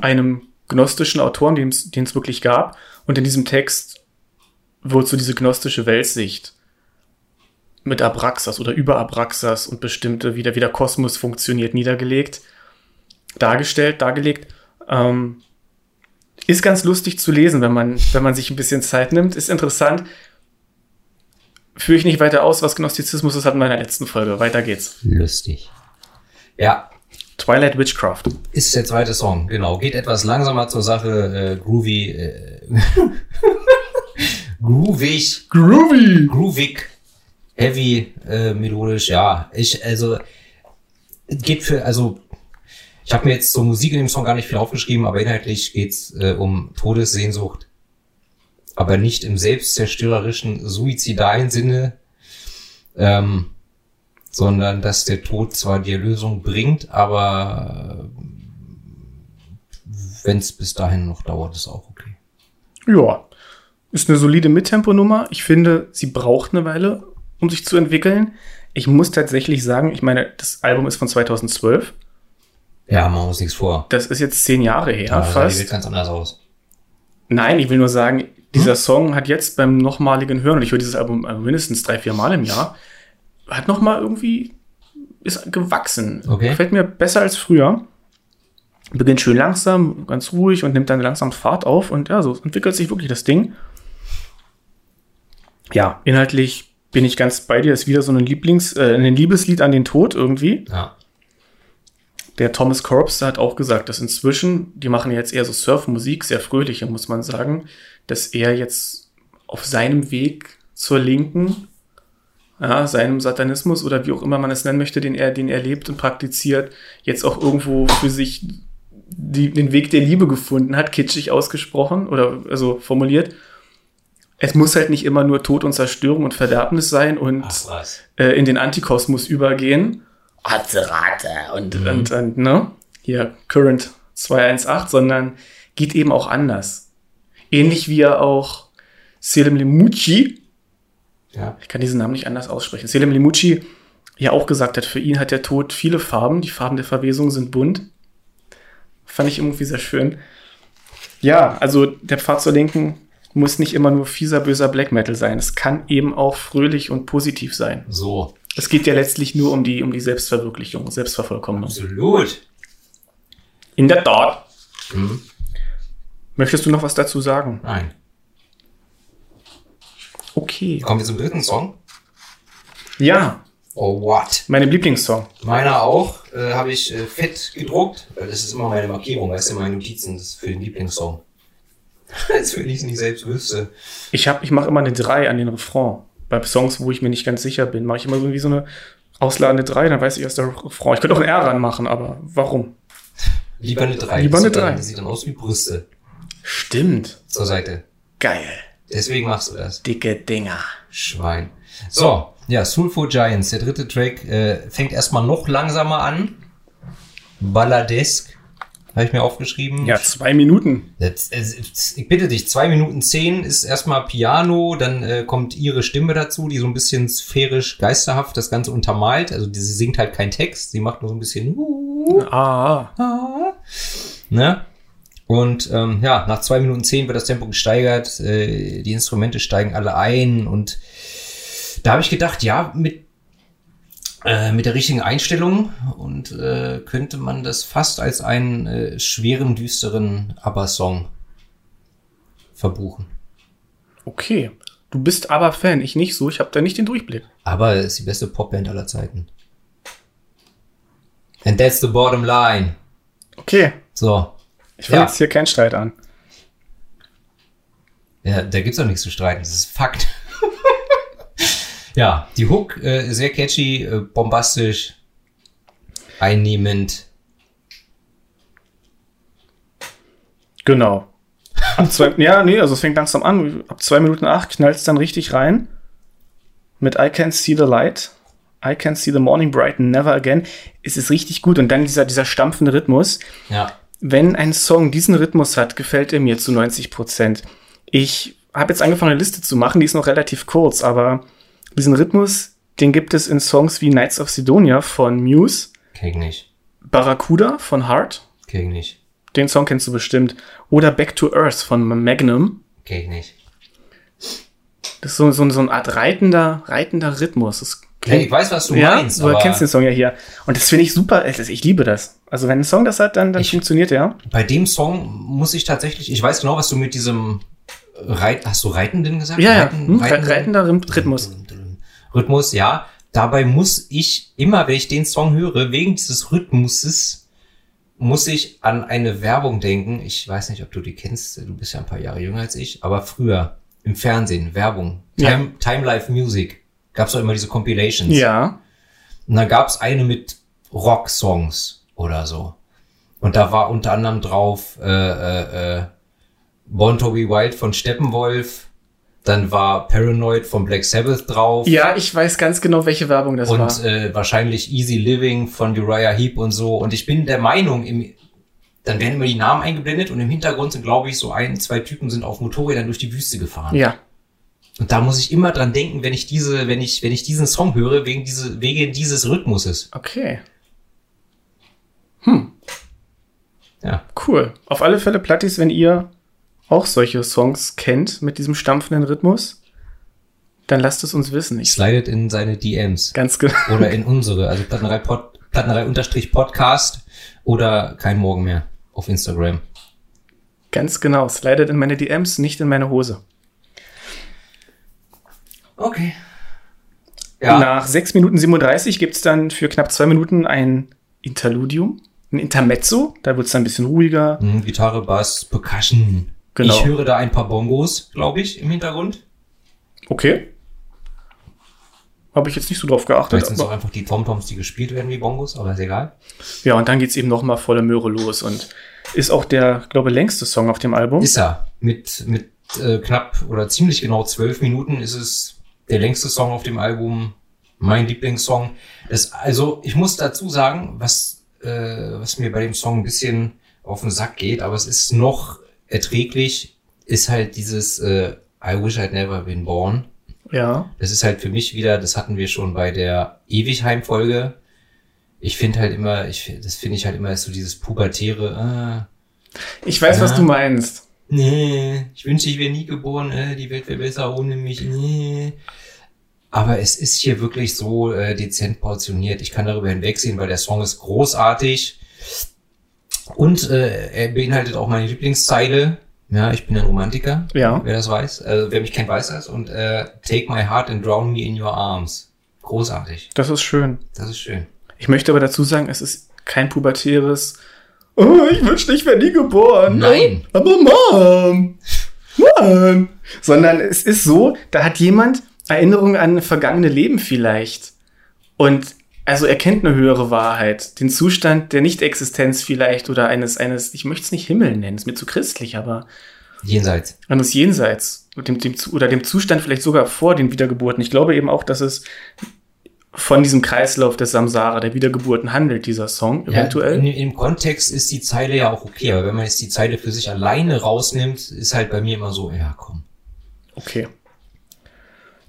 einem gnostischen Autoren, den es wirklich gab. Und in diesem Text wird so diese gnostische Weltsicht mit Abraxas oder über Abraxas und bestimmte, wie der, wie der Kosmos funktioniert, niedergelegt, dargestellt, dargelegt. Ähm, ist ganz lustig zu lesen, wenn man, wenn man sich ein bisschen Zeit nimmt. Ist interessant. Führe ich nicht weiter aus, was Gnostizismus ist, hatten wir in der letzten Folge. Weiter geht's. Lustig. Ja, Twilight Witchcraft. Ist der zweite Song, genau. Geht etwas langsamer zur Sache, äh, groovy, äh, groovig, Groovy! groovig, heavy, äh, melodisch, ja. Ich, also, geht für, also, ich habe mir jetzt zur Musik in dem Song gar nicht viel aufgeschrieben, aber inhaltlich geht's äh, um Todessehnsucht. Aber nicht im selbstzerstörerischen, suizidalen Sinne, ähm, sondern dass der Tod zwar die Erlösung bringt, aber wenn es bis dahin noch dauert, ist auch okay. Ja. Ist eine solide Mittempo-Nummer. Ich finde, sie braucht eine Weile, um sich zu entwickeln. Ich muss tatsächlich sagen, ich meine, das Album ist von 2012. Ja, machen wir uns nichts vor. Das ist jetzt zehn Jahre her, Ja, fast. Welt ganz anders aus. Nein, ich will nur sagen, dieser Song hat jetzt beim nochmaligen Hören, und ich höre dieses Album äh, mindestens drei, vier Mal im Jahr, hat nochmal irgendwie, ist gewachsen. Okay. Gefällt mir besser als früher. Beginnt schön langsam, ganz ruhig und nimmt dann langsam Fahrt auf und ja, so entwickelt sich wirklich das Ding. Ja, inhaltlich bin ich ganz bei dir. Ist wieder so ein Lieblings, äh, ein Liebeslied an den Tod irgendwie. Ja. Der Thomas Corps hat auch gesagt, dass inzwischen, die machen jetzt eher so Surfmusik, sehr fröhliche, muss man sagen, dass er jetzt auf seinem Weg zur Linken, ja, seinem Satanismus oder wie auch immer man es nennen möchte, den er, den er lebt und praktiziert, jetzt auch irgendwo für sich die, den Weg der Liebe gefunden hat, kitschig ausgesprochen oder also formuliert. Es muss halt nicht immer nur Tod und Zerstörung und Verderbnis sein und äh, in den Antikosmos übergehen. Azerate und, Mhm. und, und, ne? Hier, Current 218, sondern geht eben auch anders. Ähnlich wie er auch Selim Limucci, Ja. ich kann diesen Namen nicht anders aussprechen, Selim Limucci ja auch gesagt hat, für ihn hat der Tod viele Farben, die Farben der Verwesung sind bunt. Fand ich irgendwie sehr schön. Ja, also der Pfad zur Linken muss nicht immer nur fieser, böser Black Metal sein. Es kann eben auch fröhlich und positiv sein. So. Es geht ja letztlich nur um die, um die Selbstverwirklichung, Selbstvervollkommnung. Absolut. In der Tat. Mhm. Möchtest du noch was dazu sagen? Nein. Okay. Kommen wir zum dritten Song. Ja, Oh, what? mein Lieblingssong. Meiner auch. Äh, Habe ich äh, fett gedruckt. Weil Das ist immer meine Markierung, weißt du, meine Notizen, das ist für den Lieblingssong. Als wenn ich es nicht selbst wüsste. Ich, hab, ich mache immer eine 3 an den Refrain. Bei Songs, wo ich mir nicht ganz sicher bin, mache ich immer irgendwie so eine ausladende 3, dann weiß ich erst der Refrain. Ich könnte auch ein R ranmachen, aber warum? Lieber eine 3. Lieber eine sieht dann- drei. Das sieht dann aus wie Brüste. Stimmt. zur Seite. Geil. Deswegen machst du das. Dicke Dinger. Schwein. So, ja, Soulful Giants, der dritte Track, äh, fängt erstmal noch langsamer an. Balladesk, habe ich mir aufgeschrieben. Ja, zwei Minuten. Äh, ich bitte dich, zwei Minuten zehn ist erstmal Piano, dann äh, kommt ihre Stimme dazu, die so ein bisschen sphärisch, geisterhaft das Ganze untermalt. Also die, sie singt halt keinen Text, sie macht nur so ein bisschen Ah. Ah. ne? Und ähm, ja, nach zwei Minuten zehn wird das Tempo gesteigert, äh, die Instrumente steigen alle ein und da habe ich gedacht, ja, mit, äh, mit der richtigen Einstellung und äh, könnte man das fast als einen äh, schweren, düsteren ABBA-Song verbuchen. Okay. Du bist aber Fan, ich nicht so. Ich habe da nicht den Durchblick. Aber ist die beste Popband aller Zeiten. And that's the bottom line. Okay. So. Ich fange Ja. jetzt hier keinen Streit an. Ja, da gibt's doch nichts zu streiten. Das ist Fakt. Ja, die Hook, äh, sehr catchy, äh, bombastisch, einnehmend. Genau. Ab zwei, ja, nee, also es fängt langsam an. Ab zwei Minuten acht knallt es dann richtig rein. Mit I Can See the Light. I Can See the Morning Brighten Never Again. Es ist richtig gut. Und dann dieser, dieser stampfende Rhythmus. Ja. Wenn ein Song diesen Rhythmus hat, gefällt er mir zu 90 Prozent. Ich habe jetzt angefangen, eine Liste zu machen, die ist noch relativ kurz, aber diesen Rhythmus, den gibt es in Songs wie Knights of Sidonia von Muse, ich nicht. Barracuda von Heart, ich nicht. den Song kennst du bestimmt, oder Back to Earth von Magnum. Ich nicht. Das ist so, so, so eine Art reitender, reitender Rhythmus. Das Ja, ich weiß, was du ja, meinst, du aber kennst den Song ja hier. Und das finde ich super. Ich liebe das. Also wenn ein Song das hat, dann, dann Ich- funktioniert er. bei dem Song muss ich tatsächlich, ich weiß genau, was du mit diesem Reit, hast du Reitenden gesagt? Ja, ja. Reiten- Hm, Reitenden? reitender Rhyth- Rhythmus. Rhythmus, ja. Dabei muss ich immer, wenn ich den Song höre, wegen dieses Rhythmuses, muss ich an eine Werbung denken. Ich weiß nicht, ob du die kennst. Du bist ja ein paar Jahre jünger als ich. Aber früher im Fernsehen, Werbung. Ja. Time, Time Life Music. Gab's doch immer diese Compilations. Ja. Und dann gab's eine mit Rock-Songs oder so. Und da war unter anderem drauf äh, äh, äh, Born to be Wild von Steppenwolf. Dann war Paranoid von Black Sabbath drauf. Ja, ich weiß ganz genau, welche Werbung das war. und äh, wahrscheinlich Easy Living von Uriah Heep und so. Und ich bin der Meinung, im, dann werden immer die Namen eingeblendet und im Hintergrund sind, glaube ich, so ein, zwei Typen sind auf Motorrädern durch die Wüste gefahren. Ja. Und da muss ich immer dran denken, wenn ich diese, wenn ich, wenn ich diesen Song höre, wegen diese, wegen dieses Rhythmuses. Okay. Ja. Cool. Auf alle Fälle Plattis, wenn ihr auch solche Songs kennt mit diesem stampfenden Rhythmus, dann lasst es uns wissen. Ich Slidet in seine DMs. ganz genau. Oder in unsere, also Plattenerei, Pod, Plattenerei unterstrich Podcast oder kein Morgen mehr auf Instagram. Ganz genau. Slidet in meine DMs, nicht in meine Hose. Okay. Ja. Nach 6 Minuten 37 gibt's dann für knapp zwei Minuten ein Interludium, ein Intermezzo. Da wird's dann ein bisschen ruhiger. Hm, Gitarre, Bass, Percussion. Genau. Ich höre da ein paar Bongos, glaube ich, im Hintergrund. Okay. Habe ich jetzt nicht so drauf geachtet. Vielleicht sind es auch einfach die Tomtoms, die gespielt werden wie Bongos, aber ist egal. ja, und dann geht's eben noch mal volle Möhre los und ist auch der, glaube längste Song auf dem Album. Ist er. Mit, mit äh, knapp oder ziemlich genau zwölf Minuten ist es der längste Song auf dem Album. Mein Lieblingssong. Das, also, ich muss dazu sagen, was, äh, was mir bei dem Song ein bisschen auf den Sack geht, aber es ist noch erträglich, ist halt dieses äh, I wish I'd never been born. ja. Das ist halt für mich wieder, das hatten wir schon bei der Ewigheim-Folge. Ich finde halt immer, ich, das finde ich halt immer ist so dieses pubertäre, ah, Ich weiß, was Ja. du meinst. nee, ich wünsche, ich wäre nie geboren, äh, die Welt wäre besser ohne mich, nee. Aber es ist hier wirklich so äh, dezent portioniert. Ich kann darüber hinwegsehen, weil der Song ist großartig. Und äh, er beinhaltet auch meine Lieblingszeile. Ja, ich bin ein Romantiker. Ja. Wer das weiß. Also, wer mich kennt, weiß das. Und äh, Take my heart and drown me in your arms. Großartig. Das ist schön. Das ist schön. Ich möchte aber dazu sagen, es ist kein pubertäres. Oh, ich wünschte, ich wäre nie geboren. Nein. Aber Mom. Mann. Sondern es ist so, da hat jemand Erinnerungen an vergangene Leben vielleicht. Und also er kennt eine höhere Wahrheit, den Zustand der Nicht-Existenz vielleicht oder eines, eines, ich möchte es nicht Himmel nennen, ist mir zu christlich, aber Jenseits. eines Jenseits dem, dem, oder dem Zustand vielleicht sogar vor den Wiedergeburten. Ich glaube eben auch, dass es von diesem Kreislauf des Samsara, der Wiedergeburten handelt, dieser Song, eventuell. Ja, in, Im Kontext ist die Zeile ja auch okay, aber wenn man jetzt die Zeile für sich alleine rausnimmt, ist halt bei mir immer so, ja komm. Okay.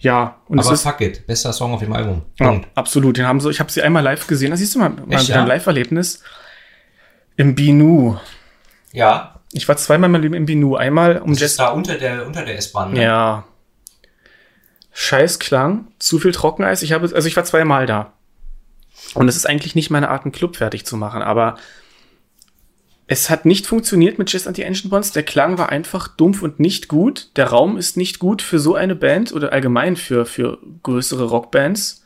Ja, und aber es ist fuck it, bester Song auf dem Album. Ja, absolut. Den haben so, ich habe sie einmal live gesehen. Da siehst du mal, mal Echt, wieder ein ja? Live-Erlebnis. Im Binu. Ja, Ich war zweimal Leben im Binu. Einmal um das Jazz. ist da unter der, unter der S-Bahn. Ne? Ja. Scheiß Klang, zu viel Trockeneis. Ich habe, also ich war zweimal da. Und es ist eigentlich nicht meine Art, einen Club fertig zu machen, aber es hat nicht funktioniert mit Jazz Anti-Engine Bonds. Der Klang war einfach dumpf und nicht gut. Der Raum ist nicht gut für so eine Band oder allgemein für, für größere Rockbands.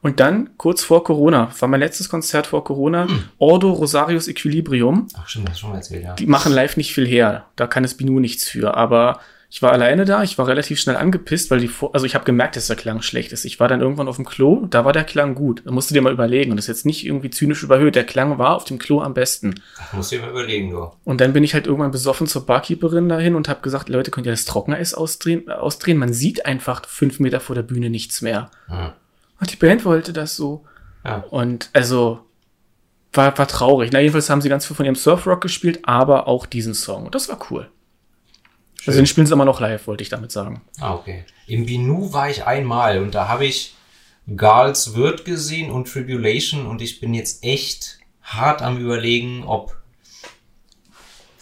Und dann, kurz vor Corona, war mein letztes Konzert vor Corona, Ordo Rosarius Equilibrium. Ach stimmt, das schon mal erzählt, ja. Die machen live nicht viel her. Da kann es Binu nichts für. Aber ich war alleine da. Ich war relativ schnell angepisst, weil die vor also ich habe gemerkt, dass der Klang schlecht ist. Ich war dann irgendwann auf dem Klo. Da war der Klang gut. Da musst du dir mal überlegen. Und das ist jetzt nicht irgendwie zynisch überhöht. Der Klang war auf dem Klo am besten. Das musst du dir mal überlegen, du. Und dann bin ich halt irgendwann besoffen zur Barkeeperin dahin und habe gesagt, Leute, könnt ihr das Trockeneis ausdrehen, ausdrehen? Man sieht einfach fünf Meter vor der Bühne nichts mehr. Hm. Und die Band wollte das so. Ja. Und also war, war traurig. Na, jedenfalls haben sie ganz viel von ihrem Surfrock gespielt, aber auch diesen Song. Und das war cool. Also den spielen sie immer noch live, wollte ich damit sagen. Ah, okay. Im Binu war ich einmal und da habe ich Gals Wirt gesehen und Tribulation und ich bin jetzt echt hart am überlegen, ob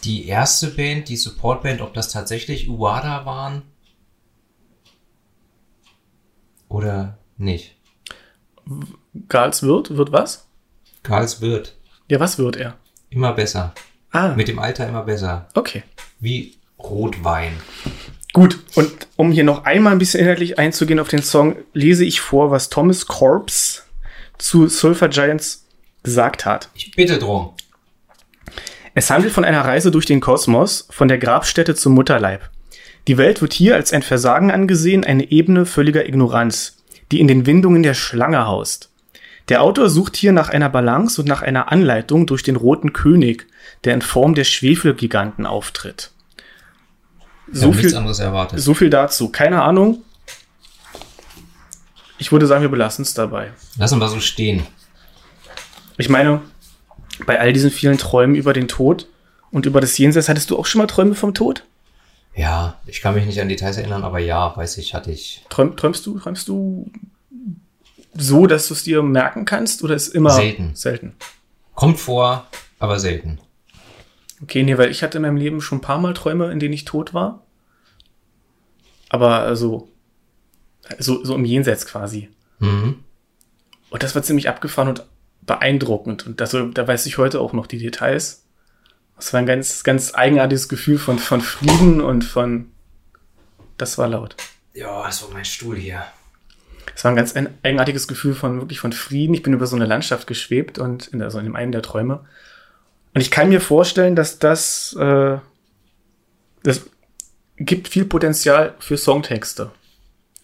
die erste Band, die Supportband, ob das tatsächlich Uwada waren oder nicht. Gals wird, wird was? Gals Wirt. Ja, was wird er? Immer besser. Ah, Mit dem Alter immer besser. okay. Wie Rotwein. Gut, und um hier noch einmal ein bisschen inhaltlich einzugehen auf den Song, lese ich vor, was Thomas Corpse zu Sulfur Giants gesagt hat. Ich bitte drum. Es handelt von einer Reise durch den Kosmos, von der Grabstätte zum Mutterleib. Die Welt wird hier als ein Versagen angesehen, eine Ebene völliger Ignoranz, die in den Windungen der Schlange haust. Der Autor sucht hier nach einer Balance und nach einer Anleitung durch den roten König, der in Form der Schwefelgiganten auftritt. So nichts viel, anderes erwartet. so viel dazu. Keine Ahnung. Ich würde sagen, wir belassen es dabei. Lassen wir so stehen. Ich meine, bei all diesen vielen Träumen über den Tod und über das Jenseits, hattest du auch schon mal Träume vom Tod? Ja, ich kann mich nicht an Details erinnern, aber ja, weiß ich, hatte ich. Träum, träumst du, träumst du so, dass du es dir merken kannst oder ist immer Selten. selten? Kommt vor, aber selten. Okay, nee, weil ich hatte in meinem Leben schon ein paar Mal Träume, in denen ich tot war. Aber also so, so im Jenseits quasi. Mhm. Und das war ziemlich abgefahren und beeindruckend. Und das, da weiß ich heute auch noch die Details. Das war ein ganz, ganz eigenartiges Gefühl von, von Frieden und von. Das war laut. Ja, das war mein Stuhl hier. Es war ein ganz eigenartiges Gefühl von wirklich von Frieden. Ich bin über so eine Landschaft geschwebt und in, also in dem einen der Träume. Und ich kann mir vorstellen, dass das, äh, das gibt viel Potenzial für Songtexte.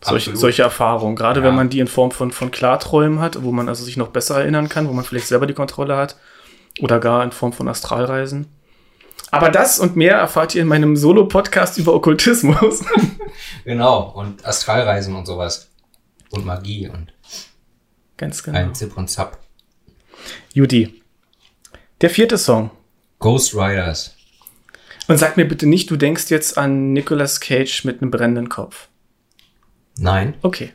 Solche, solche Erfahrungen. Gerade Ja. wenn man die in Form von, von Klarträumen hat, wo man also sich noch besser erinnern kann, wo man vielleicht selber die Kontrolle hat. Oder gar in Form von Astralreisen. Aber das und mehr erfahrt ihr in meinem Solo-Podcast über Okkultismus. Genau, und Astralreisen und sowas. Und Magie und Ganz genau. ein Zip und Zap. Judy. Der vierte Song. Ghost Riders. Und sag mir bitte nicht, du denkst jetzt an Nicolas Cage mit einem brennenden Kopf. Nein. Okay.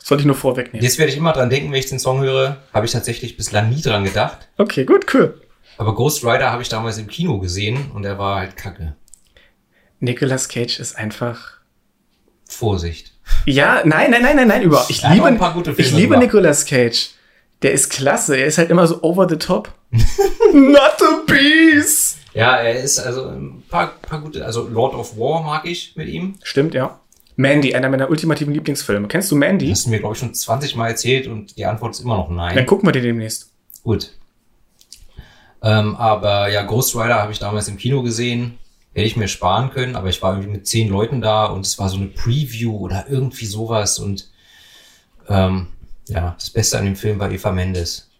Das wollte ich nur vorwegnehmen. Jetzt werde ich immer dran denken, wenn ich den Song höre. Habe ich tatsächlich bislang nie dran gedacht. Okay, gut, cool. Aber Ghost Rider habe ich damals im Kino gesehen und er war halt kacke. Nicolas Cage ist einfach. Vorsicht. Ja, nein, nein, nein, nein, nein, über. Ich liebe, ein paar gute Filme ich liebe. Nicolas Cage. Der ist klasse. Er ist halt immer so over the top. Not a piece. Ja, er ist also ein paar, paar gute, also Lord of War mag ich mit ihm. Stimmt, ja. Mandy, einer meiner ultimativen Lieblingsfilme. Kennst du Mandy? Das hast du mir, glaube ich, schon 20 Mal erzählt und die Antwort ist immer noch nein. Dann gucken wir den demnächst. Gut. Ähm, aber ja, Ghost Rider habe ich damals im Kino gesehen. Hätte ich mir sparen können, aber ich war irgendwie mit zehn Leuten da und es war so eine Preview oder irgendwie sowas und ähm, Ja, das Beste an dem Film war Eva Mendes.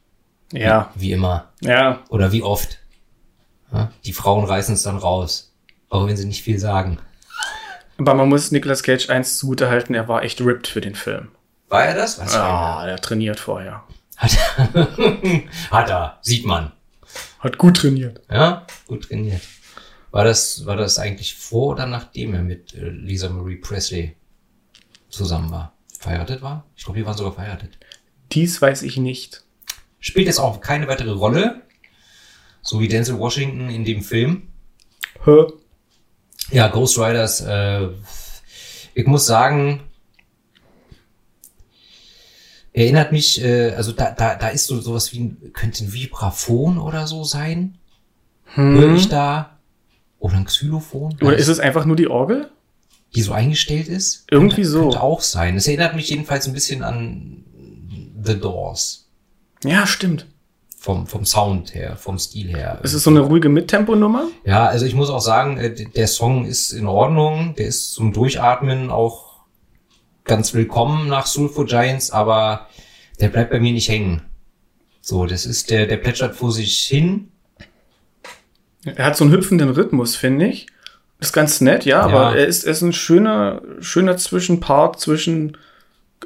Ja, Wie immer. ja. Oder wie oft. Ja, die Frauen reißen es dann raus. Auch wenn sie nicht viel sagen. Aber man muss Nicolas Cage eins zugutehalten, er war echt ripped für den Film. War er das? Was Ah, der trainiert vorher. Hat, hat er. Sieht man. Hat gut trainiert. Ja, gut trainiert. War das, war das eigentlich vor oder nachdem er mit äh, Lisa Marie Presley zusammen war? Verheiratet war? Ich glaube, die waren sogar verheiratet. Dies weiß ich nicht. Spielt jetzt auch keine weitere Rolle. So wie Denzel Washington in dem Film. Hä? Ja, Ghost Riders, äh, ich muss sagen, erinnert mich, äh, also da, da, da ist so sowas wie ein, könnte ein Vibraphon oder so sein. Höre ich da? Oder ein Xylophon? Oder ist es einfach nur die Orgel? Die so eingestellt ist? Irgendwie könnte, so. Könnte auch sein. Es erinnert mich jedenfalls ein bisschen an The Doors. Ja, stimmt. Vom, vom Sound her, vom Stil her. Es ist so eine ruhige Mittempo-Nummer. Ja, also ich muss auch sagen, äh, der Song ist in Ordnung, der ist zum Durchatmen auch ganz willkommen nach Soulful Giants, aber der bleibt bei mir nicht hängen. So, das ist der, der plätschert vor sich hin. Er hat so einen hüpfenden Rhythmus, finde ich. Ist ganz nett, ja, aber er ist, er ist ein schöner, schöner Zwischenpart zwischen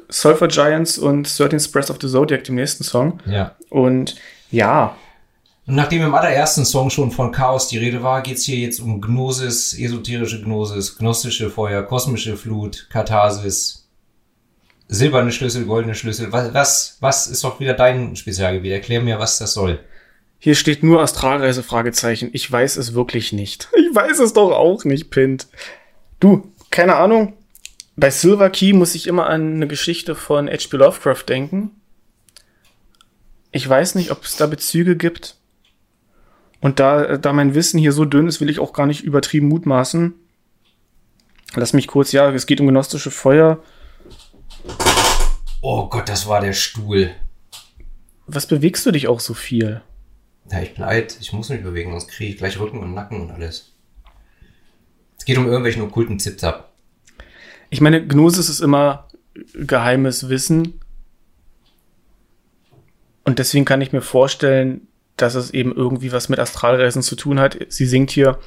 Sulfur Giants und 13 Breath of the Zodiac, dem nächsten Song. Ja. Und ja, Und nachdem im allerersten Song schon von Chaos die Rede war, geht's hier jetzt um Gnosis, esoterische Gnosis, gnostische Feuer, kosmische Flut, Katharsis, silberne Schlüssel, goldene Schlüssel. Was, was, was ist doch wieder dein Spezialgebiet? Erklär mir, was das soll. Hier steht nur Astralreise, Fragezeichen. Ich weiß es wirklich nicht. Ich weiß es doch auch nicht, Pint. Du, keine Ahnung. Bei Silver Key muss ich immer an eine Geschichte von H.P. Lovecraft denken. Ich weiß nicht, ob es da Bezüge gibt. Und da, da mein Wissen hier so dünn ist, will ich auch gar nicht übertrieben mutmaßen. Lass mich kurz, ja, es geht um gnostische Feuer. Oh Gott, das war der Stuhl. Was bewegst du dich auch so viel? Ja, ich bin alt, ich muss mich bewegen, sonst kriege ich gleich Rücken und Nacken und alles. Es geht um irgendwelchen okkulten Zip-Zap. Ich meine, Gnosis ist immer geheimes Wissen. Und deswegen kann ich mir vorstellen, dass es eben irgendwie was mit Astralreisen zu tun hat. Sie singt hier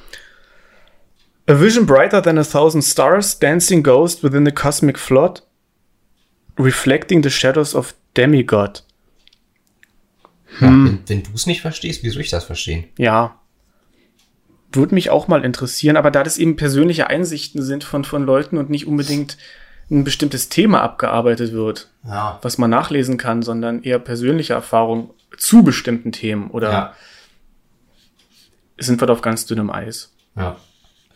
A vision brighter than a thousand stars, dancing ghost within the cosmic flood, reflecting the shadows of demigod. Ja, wenn wenn du es nicht verstehst, wie soll ich das verstehen? Ja. Würde mich auch mal interessieren, aber da das eben persönliche Einsichten sind von, von Leuten und nicht unbedingt ein bestimmtes Thema abgearbeitet wird, Ja. was man nachlesen kann, sondern eher persönliche Erfahrung zu bestimmten Themen oder Ja. sind wir da auf ganz dünnem Eis? Ja.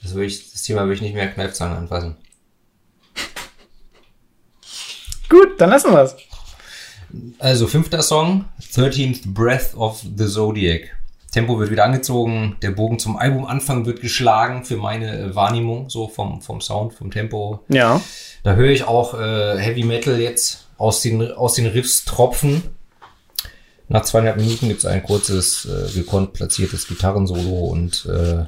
Das, will ich, das Thema will ich nicht mehr Kneifzangen anfassen. Gut, dann lassen wir's. Also, fünfter Song, 13th Breath of the Zodiac. Tempo wird wieder angezogen, der Bogen zum Albumanfang wird geschlagen für meine äh, Wahrnehmung, so vom, vom Sound, vom Tempo. Ja. Da höre ich auch äh, Heavy Metal jetzt aus den, aus den Riffs tropfen. Nach zweieinhalb Minuten gibt es ein kurzes, äh, gekonnt platziertes Gitarrensolo und äh,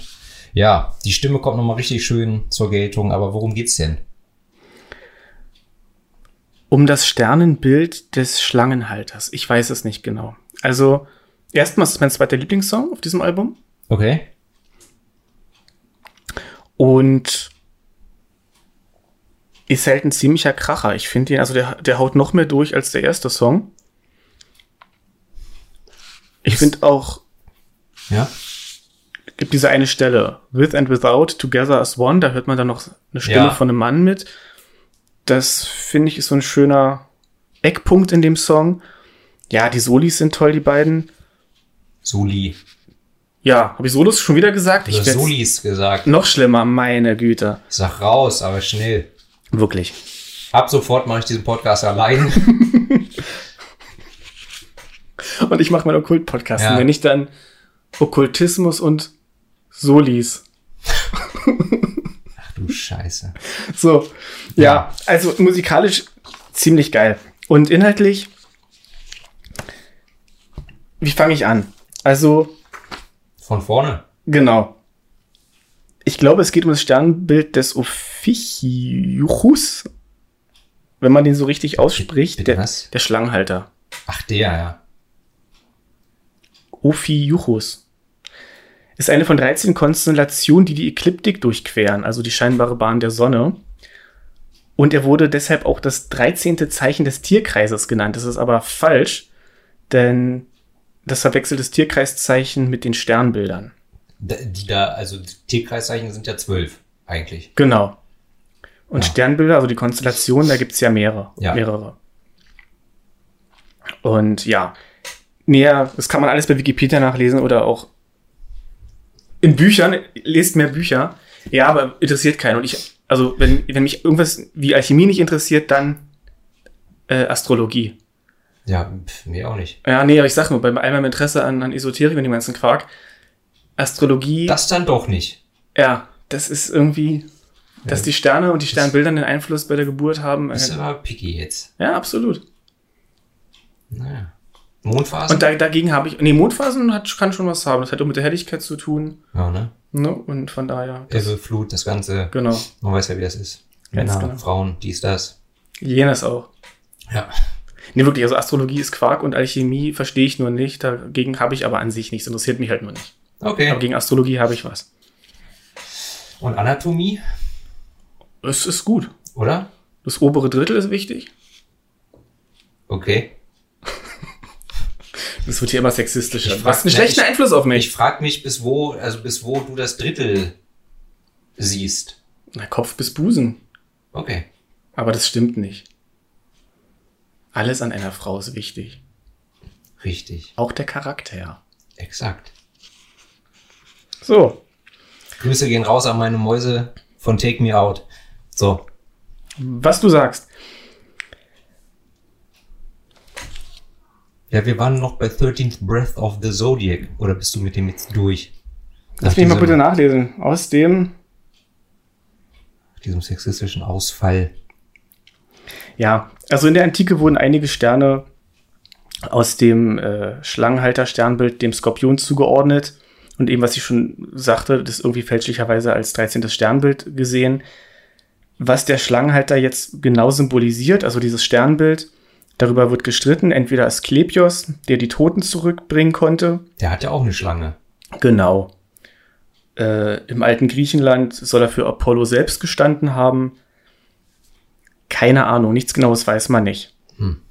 ja, die Stimme kommt nochmal richtig schön zur Geltung. Aber worum geht's denn? Um das Sternenbild des Schlangenhalters. Ich weiß es nicht genau. Also, erstmal ist es mein zweiter Lieblingssong auf diesem Album. Okay. Und ist halt ein ziemlicher Kracher. Ich finde ihn, also der, der haut noch mehr durch als der erste Song. Ich finde auch, Ja. gibt diese eine Stelle, With and Without, Together as One, da hört man dann noch eine Stimme Ja. von einem Mann mit. Das finde ich ist so ein schöner Eckpunkt in dem Song. Ja, die Solis sind toll, die beiden. Soli. Ja, habe ich Solos schon wieder gesagt? Ich werd's Solis gesagt. noch schlimmer, meine Güte. Sag raus, aber schnell. Wirklich. Ab sofort mache ich diesen Podcast allein. Und ich mache meinen Okkult-Podcast. Ja. Und wenn ich dann Okkultismus und Solis. Scheiße. So, ja, Ja. also musikalisch ziemlich geil. Und inhaltlich, wie fange ich an? Also, Von vorne. genau. Ich glaube, es geht um das Sternbild des Ophiuchus. wenn man den so richtig ausspricht, Bitte der, was? der Schlangenhalter. Ach, der, ja. Ophiuchus. Ist eine von 13 Konstellationen, die die Ekliptik durchqueren, also die scheinbare Bahn der Sonne. Und er wurde deshalb auch das 13. Zeichen des Tierkreises genannt. Das ist aber falsch, denn das verwechselt das Tierkreiszeichen mit den Sternbildern. Die da, also Tierkreiszeichen sind ja zwölf, eigentlich. Genau. Und Ja. Sternbilder, also die Konstellationen, da gibt es ja mehrere. Ja. mehrere. Und ja, näher, das kann man alles bei Wikipedia nachlesen oder auch in Büchern. Lest mehr Bücher. Ja, aber interessiert keinen. Und ich, also wenn, wenn mich irgendwas wie Alchemie nicht interessiert, dann äh, Astrologie. Ja, pf, mir auch nicht. Ja, nee, aber ich sag nur, bei all meinem Interesse an, an Esoterik und dem ganzen Quark, Astrologie, Das dann doch nicht. ja, das ist irgendwie, dass Ja. die Sterne und die Sternbilder einen Einfluss bei der Geburt haben. Bist Äh, aber picky jetzt. ja, absolut. Naja. Mondphasen? Und da, dagegen habe ich, nee, Mondphasen hat, kann schon was haben. Das hat auch mit der Helligkeit zu tun. ja, ne? Ne? Und von daher, Ebbe, Flut, das Ganze. genau. Man weiß ja, wie das ist. Männer, genau. Frauen, dies, das. Jenes auch. Ja. Nee, wirklich, also Astrologie ist Quark und Alchemie verstehe ich nur nicht. Dagegen habe ich aber an sich nichts. Interessiert mich halt nur nicht. Okay. Aber gegen Astrologie habe ich was. Und Anatomie, Es ist gut. oder? Das obere Drittel ist wichtig. Okay. Das wird hier immer sexistischer. Ich Du hast frag- einen schlechten ich- Einfluss auf Ich mich. frage mich, bis wo, also bis wo du das Drittel siehst. Na, Kopf bis Busen. Okay. Aber das stimmt nicht. Alles an einer Frau ist wichtig. Richtig. Auch der Charakter. Exakt. So. Grüße gehen raus an meine Mäuse von Take Me Out. So. Was du sagst. Ja, wir waren noch bei 13th Breath of the Zodiac. Oder bist du mit dem jetzt durch? Lass mich mal bitte nachlesen. Aus dem, diesem sexistischen Ausfall. ja, also in der Antike wurden einige Sterne aus dem äh, Schlangenhalter-Sternbild dem Skorpion zugeordnet. Und eben, was ich schon sagte, das irgendwie fälschlicherweise als 13. Sternbild gesehen. Was der Schlangenhalter jetzt genau symbolisiert, also dieses Sternbild, darüber wird gestritten. Entweder Asklepios, der die Toten zurückbringen konnte, Der hat ja auch eine Schlange. Genau. Äh, Im alten Griechenland soll er für Apollo selbst gestanden haben. Keine Ahnung, nichts Genaues weiß man nicht. Hm.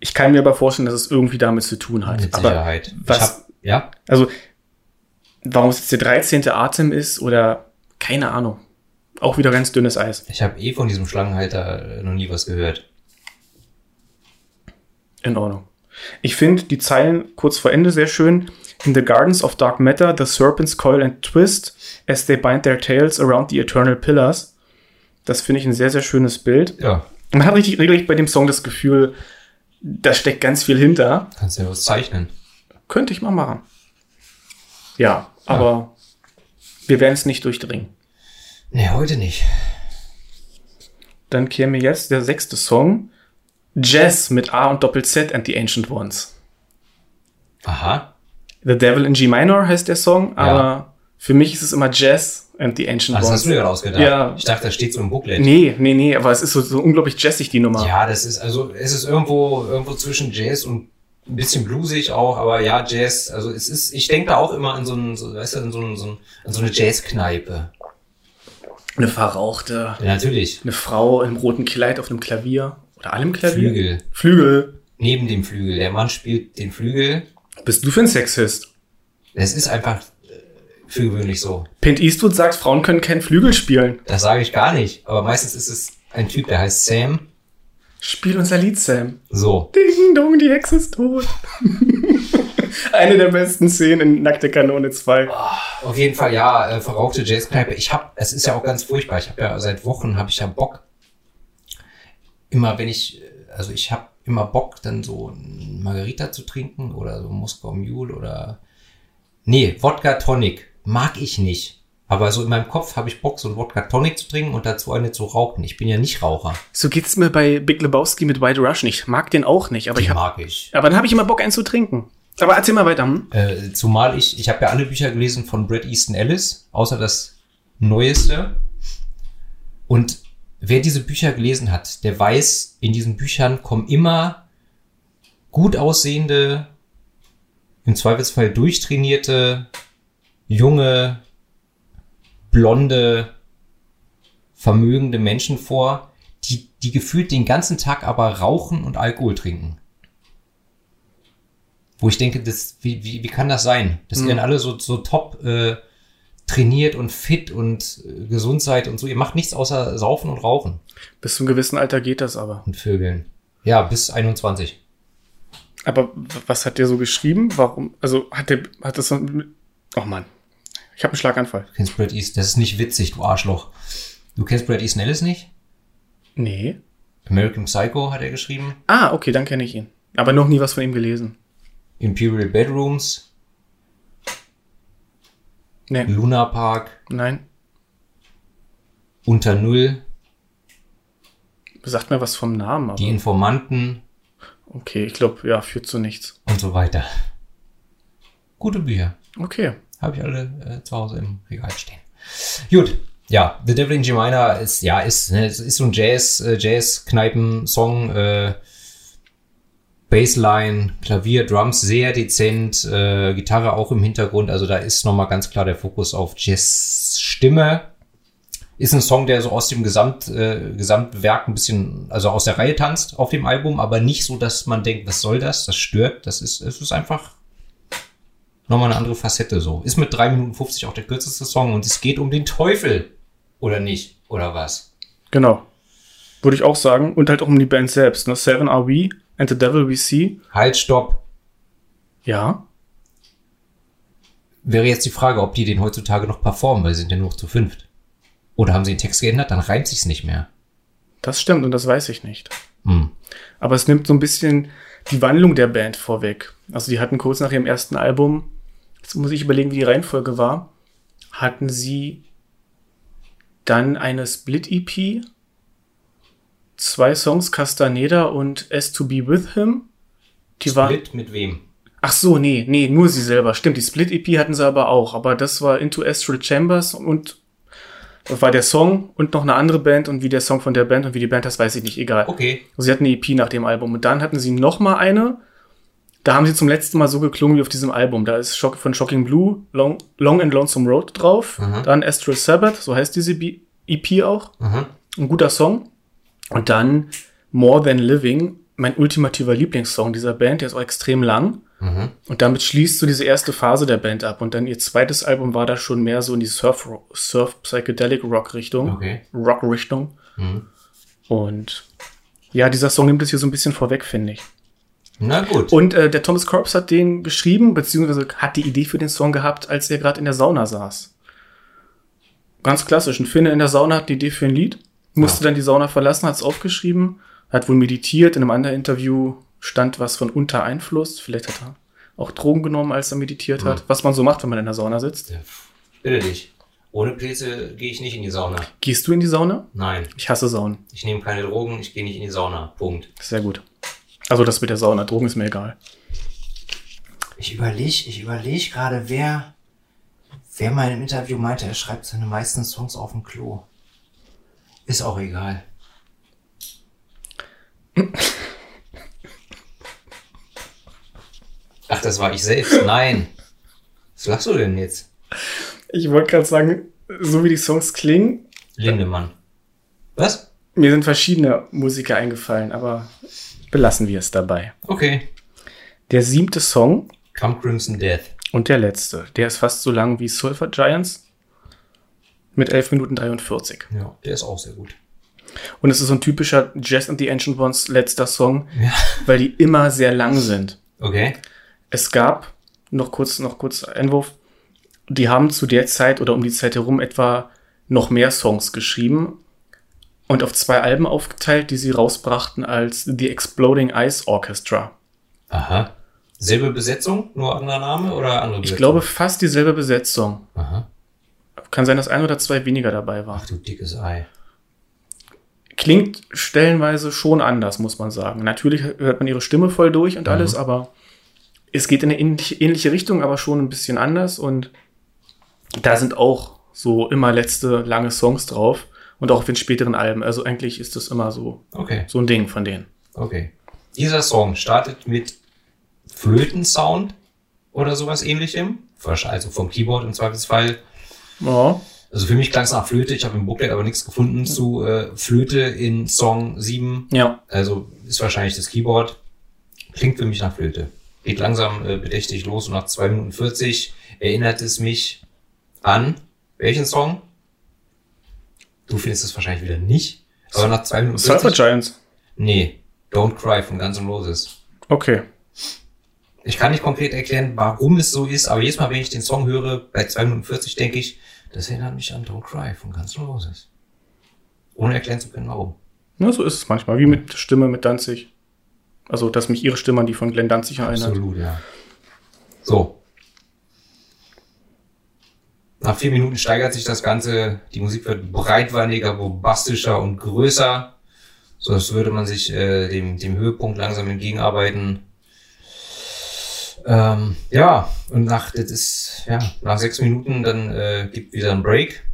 Ich kann mir aber vorstellen, dass es irgendwie damit zu tun hat. Mit aber Sicherheit. was- Ich hab, ja? also, warum es jetzt der 13. Atem ist oder keine Ahnung. Auch wieder ganz dünnes Eis. Ich habe eh von diesem Schlangenhalter noch nie was gehört. In Ordnung. Ich finde die Zeilen kurz vor Ende sehr schön. In the gardens of dark matter, the serpents coil and twist as they bind their tails around the eternal pillars. Das finde ich ein sehr, sehr schönes Bild. Ja. Man hat richtig, richtig bei dem Song das Gefühl, da steckt ganz viel hinter. Kannst ja was zeichnen. Könnte ich mal machen. Ja, aber wir werden es nicht durchdringen. Nee, heute nicht. Dann käme jetzt der sechste Song. Jazz mit A und Doppel-Z and the Ancient Ones. Aha. The Devil in G Minor heißt der Song, aber für mich ist es immer Jazz and the Ancient das Ones. hast du dir gerade ausgedacht. Ja. Ich dachte, das steht so im Booklet. Nee, nee, nee, aber es ist so, so unglaublich jazzig, die Nummer. Ja, das ist, also, es ist irgendwo, irgendwo zwischen Jazz und ein bisschen bluesig auch, aber ja, Jazz, also es ist, ich denke da auch immer an so ein, so, weißt du, an so, ein, so, ein, an so eine Jazzkneipe. Eine verrauchte, Ja, natürlich. eine Frau im roten Kleid auf einem Klavier. Oder allem Klavier? Flügel. Flügel. Neben dem Flügel. Der Mann spielt den Flügel. Bist du für ein Sexist? Es ist einfach äh, für gewöhnlich so. Pint Eastwood sagt, Frauen können keinen Flügel spielen. Das sage ich gar nicht. Aber meistens ist es ein Typ, der heißt Sam. Spiel unser Lied, Sam. So. Ding dong, die Hexe ist tot. Eine der besten Szenen in Nackte Kanone 2. Auf jeden Fall, ja, äh, verrauchte Jazzkneipe. Ich hab, es ist ja auch ganz furchtbar. Ich habe ja seit Wochen habe ich ja Bock. Immer wenn ich, also ich habe immer Bock, dann so ein Margarita zu trinken oder so Moskau Mule oder nee, Wodka Tonic mag ich nicht. Aber so in meinem Kopf habe ich Bock, so ein Wodka Tonic zu trinken und dazu eine zu rauchen. Ich bin ja nicht Raucher. So geht's mir bei Big Lebowski mit White Russian. Ich mag den auch nicht, aber Die ich hab, mag ich. aber dann habe ich immer Bock, einen zu trinken. Aber erzähl mal weiter. Hm? Äh, zumal ich, ich habe ja alle Bücher gelesen von Bret Easton Ellis, außer das neueste. Und wer diese Bücher gelesen hat, der weiß, in diesen Büchern kommen immer gut aussehende, im Zweifelsfall durchtrainierte, junge, blonde, vermögende Menschen vor, die, die gefühlt den ganzen Tag aber rauchen und Alkohol trinken. Wo ich denke, das, wie, wie, wie kann das sein? Das Mhm. werden alle so, so top äh, trainiert und fit und äh, gesund seid und so. Ihr macht nichts außer saufen und rauchen Bis zu einem gewissen Alter geht das aber. und vögeln. Ja, bis 21. Aber was hat der so geschrieben? Warum? Also hat der, hat das so, oh Mann. Ich habe einen Schlaganfall. Du kennst Brad Easton, das ist nicht witzig, du Arschloch. Du kennst Brad Easton Ellis nicht? Nee. American Psycho hat er geschrieben. Ah, okay, dann kenne ich ihn. Aber noch nie was von ihm gelesen. Imperial Bedrooms, Nee, Luna Park, nein. Unter Null, Sagt mir was vom Namen, aber. Die Informanten Okay, ich glaube, ja, führt zu nichts. und so weiter. Gute Bücher. Okay. Habe ich alle äh, zu Hause im Regal stehen. Gut. Ja, The Devil in G Minor ist, ja, ist, ne, ist so ein Jazz, äh, Jazz-Kneipen-Song, äh, Bassline, Klavier, Drums sehr dezent, äh, Gitarre auch im Hintergrund, also da ist nochmal ganz klar der Fokus auf Jazz-Stimme. Ist ein Song, der so aus dem Gesamt, äh, Gesamtwerk ein bisschen, also aus der Reihe tanzt auf dem Album, aber nicht so, dass man denkt, was soll das? Das stört. Das ist, es ist einfach nochmal eine andere Facette so. Ist mit 3 Minuten 50 auch der kürzeste Song und es geht um den Teufel. Oder nicht? Oder was? Genau. Würde ich auch sagen. Und halt auch um die Band selbst. Ne? Seven Are We and the Devil We See. Halt, stopp. Ja. Wäre jetzt die Frage, ob die den heutzutage noch performen, weil sie sind ja nur noch zu fünft. Oder haben sie den Text geändert? Dann reimt sich's nicht mehr. Das stimmt und das weiß ich nicht. Hm. Aber es nimmt so ein bisschen die Wandlung der Band vorweg. Also die hatten kurz nach ihrem ersten Album, jetzt muss ich überlegen, wie die Reihenfolge war, hatten sie dann eine Split-EP, zwei Songs, Castaneda und S to Be With Him. Die Split mit wem? ach so, nee, nee, nur sie selber. Stimmt, die Split-EP hatten sie aber auch. Aber das war Into Astral Chambers und war der Song und noch eine andere Band und wie der Song von der Band und wie die Band das weiß ich nicht, egal. Okay. Sie hatten eine EP nach dem Album. Und dann hatten sie noch mal eine. Da haben sie zum letzten Mal so geklungen wie auf diesem Album. Da ist von Shocking Blue Long, Long and Lonesome Road drauf. Mhm. Dann Astral Sabbath, so heißt diese EP auch. Mhm. Ein guter Song. Und dann More Than Living, mein ultimativer Lieblingssong dieser Band. Der ist auch extrem lang. Mhm. Und damit schließt so diese erste Phase der Band ab. Und dann ihr zweites Album war da schon mehr so in die Surf, Surf Psychedelic Rock Richtung. Okay. Rock Richtung. Mhm. Und ja, dieser Song nimmt es hier so ein bisschen vorweg, finde ich. Na gut. Und äh, der Thomas Corps hat den geschrieben, beziehungsweise hat die Idee für den Song gehabt, als er gerade in der Sauna saß. Ganz klassisch. Ein Finne in der Sauna hat die Idee für ein Lied, musste Ja. dann die Sauna verlassen, hat es aufgeschrieben, hat wohl meditiert. In einem anderen Interview stand was von unter Einfluss. Vielleicht hat er auch Drogen genommen, als er meditiert hat. Was man so macht, wenn man in der Sauna sitzt. Ja, Bitte dich. Ohne Pilze gehe ich nicht in die Sauna. Gehst du in die Sauna? Nein. Ich hasse Saunen. Ich nehme keine Drogen, ich gehe nicht in die Sauna. Punkt. Sehr gut. Also das mit der Sauna. Drogen ist mir egal. Ich überlege, ich überlege gerade, wer, wer mal im Interview meinte, er schreibt seine meisten Songs auf dem Klo. Ist auch egal. Ach, das war ich selbst. Nein. Was lachst du denn jetzt? Ich wollte gerade sagen, so wie die Songs klingen, Lindemann. Was? Mir sind verschiedene Musiker eingefallen, aber belassen wir es dabei. Okay. Der siebte Song Come Crimson Death. und der letzte, der ist fast so lang wie Sulfur Giants mit 11 Minuten 43. Ja, der ist auch sehr gut. Und es ist so ein typischer Jazz and the Ancient Ones letzter Song, Ja. weil die immer sehr lang sind. Okay. Es gab, noch kurz, noch kurz Einwurf, die haben zu der Zeit oder um die Zeit herum etwa noch mehr Songs geschrieben und auf zwei Alben aufgeteilt, die sie rausbrachten als The Exploding Ice Orchestra. Aha. Selbe Besetzung, nur anderer Name oder andere Ich Besetzung? glaube fast dieselbe Besetzung. Aha. Kann sein, dass ein oder zwei weniger dabei war. Ach du dickes Ei. Klingt stellenweise schon anders, muss man sagen. Natürlich hört man ihre Stimme voll durch und alles, aber es geht in eine ähnliche, ähnliche Richtung, aber schon ein bisschen anders. Und da sind auch so immer letzte lange Songs drauf. und auch auf den späteren Alben. Also eigentlich ist das immer so, Okay, so ein Ding von denen. okay. Dieser Song startet mit Flötensound oder sowas ähnlichem. Also vom Keyboard im Zweifelsfall. Ja. Also für mich klang es nach Flöte. Ich habe im Booklet aber nichts gefunden zu äh, Flöte in Song 7. Ja. Also ist wahrscheinlich das Keyboard. Klingt für mich nach Flöte. Geht langsam äh, bedächtig los und nach 2 Minuten 40 erinnert es mich an welchen Song? Du findest es wahrscheinlich wieder nicht. Aber nach 2 Minuten Sulfur 40. Giants. Nee, Don't Cry von Guns N' Roses. Okay. Ich kann nicht konkret erklären, warum es so ist, aber jedes Mal, wenn ich den Song höre, bei 2 Minuten 40, denke ich, das erinnert mich an Don't Cry von Guns N' Roses. Ohne erklären zu können, warum. Ja, so ist es manchmal, wie mit Stimme mit Danzig. Also, dass mich ihre Stimme an die von Glenn Danzig erinnert. Absolut, ja. So. Nach vier Minuten steigert sich das Ganze. Die Musik wird breitwandiger, bombastischer und größer. So als würde man sich äh, dem, dem Höhepunkt langsam entgegenarbeiten. Ähm, ja, und nach, das ist, ja, nach sechs Minuten dann äh, gibt wieder ein Break.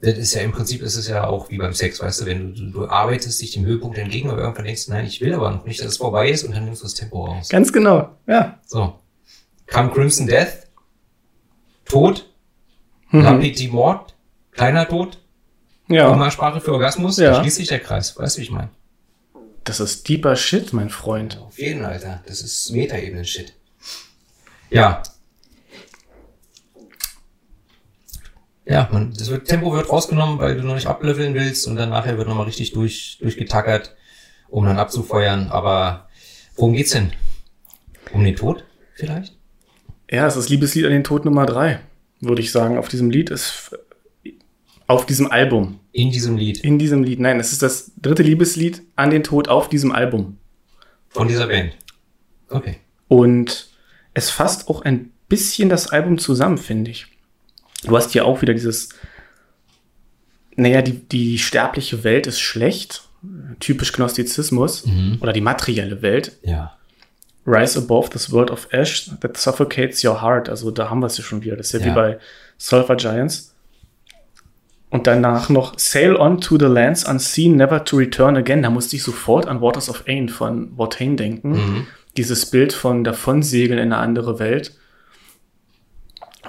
Das ist ja im Prinzip ist es ja auch wie beim Sex, weißt du, wenn du, du, du arbeitest dich dem Höhepunkt entgegen, aber irgendwann denkst du, nein, ich will aber noch nicht, dass es vorbei ist und dann nimmst du das Tempo raus. Ganz genau, ja. So. Kam Crimson Death. Tod. Mhm. Lapid Mord. Kleiner Tod. Ja, Umgangssprache für Orgasmus. Ja. Da schließt sich der Kreis. Weißt du, wie ich meine? das ist deeper Shit, mein Freund. Auf jeden, Alter. Das ist Metaebenen-Shit. Ja. Ja, man, das wird, Tempo wird rausgenommen, weil du noch nicht ableveln willst und dann nachher wird nochmal richtig durch, durchgetackert, um dann abzufeuern. Aber worum geht's denn? Um den Tod vielleicht? Ja, es ist Liebeslied an den Tod Nummer drei, würde ich sagen. Auf diesem Lied ist, auf diesem Album. In diesem Lied. In diesem Lied. Nein, es ist das dritte Liebeslied an den Tod auf diesem Album. Von dieser Band. Okay. Und es fasst auch ein bisschen das Album zusammen, finde ich. Du hast hier auch wieder dieses, naja, die, die sterbliche Welt ist schlecht, typisch Gnostizismus, oder die materielle Welt. Ja. Rise above this world of ash that suffocates your heart. Also da haben wir es ja schon wieder. Das ist ja, Ja. wie bei Sulfur Giants. Und danach noch Sail on to the lands unseen, never to return again. Da musste ich sofort an Waters of Ain von Watain denken. Mhm. Dieses Bild von davonsegeln in eine andere Welt.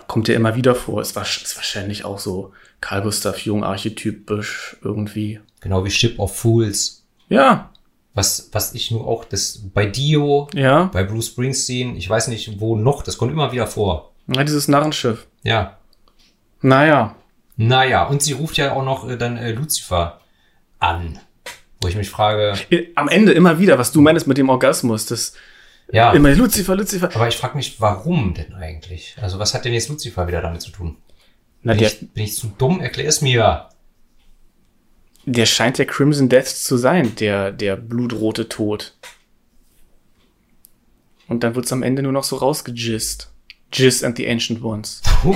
Kommt ja immer wieder vor. Es war ist wahrscheinlich auch so Carl Gustav Jung archetypisch irgendwie. Genau wie Ship of Fools. Ja, Was, was ich nur auch, das bei Dio, ja. bei Bruce Springsteen, ich weiß nicht wo noch, das kommt immer wieder vor. ja dieses Narrenschiff. Ja. Naja, Naja, und sie ruft ja auch noch äh, dann äh, Lucifer an. Wo ich mich frage, am Ende immer wieder, was du meinst mit dem Orgasmus, das ja, immer Lucifer, Lucifer. aber ich frage mich, warum denn eigentlich? Also was hat denn jetzt Lucifer wieder damit zu tun? Na, Bin, der, ich, bin ich zu dumm? Erklär es mir. der scheint der Crimson Death zu sein, der, der blutrote Tod. Und dann wird's am Ende nur noch so rausgejist. Jizz and the Ancient Ones.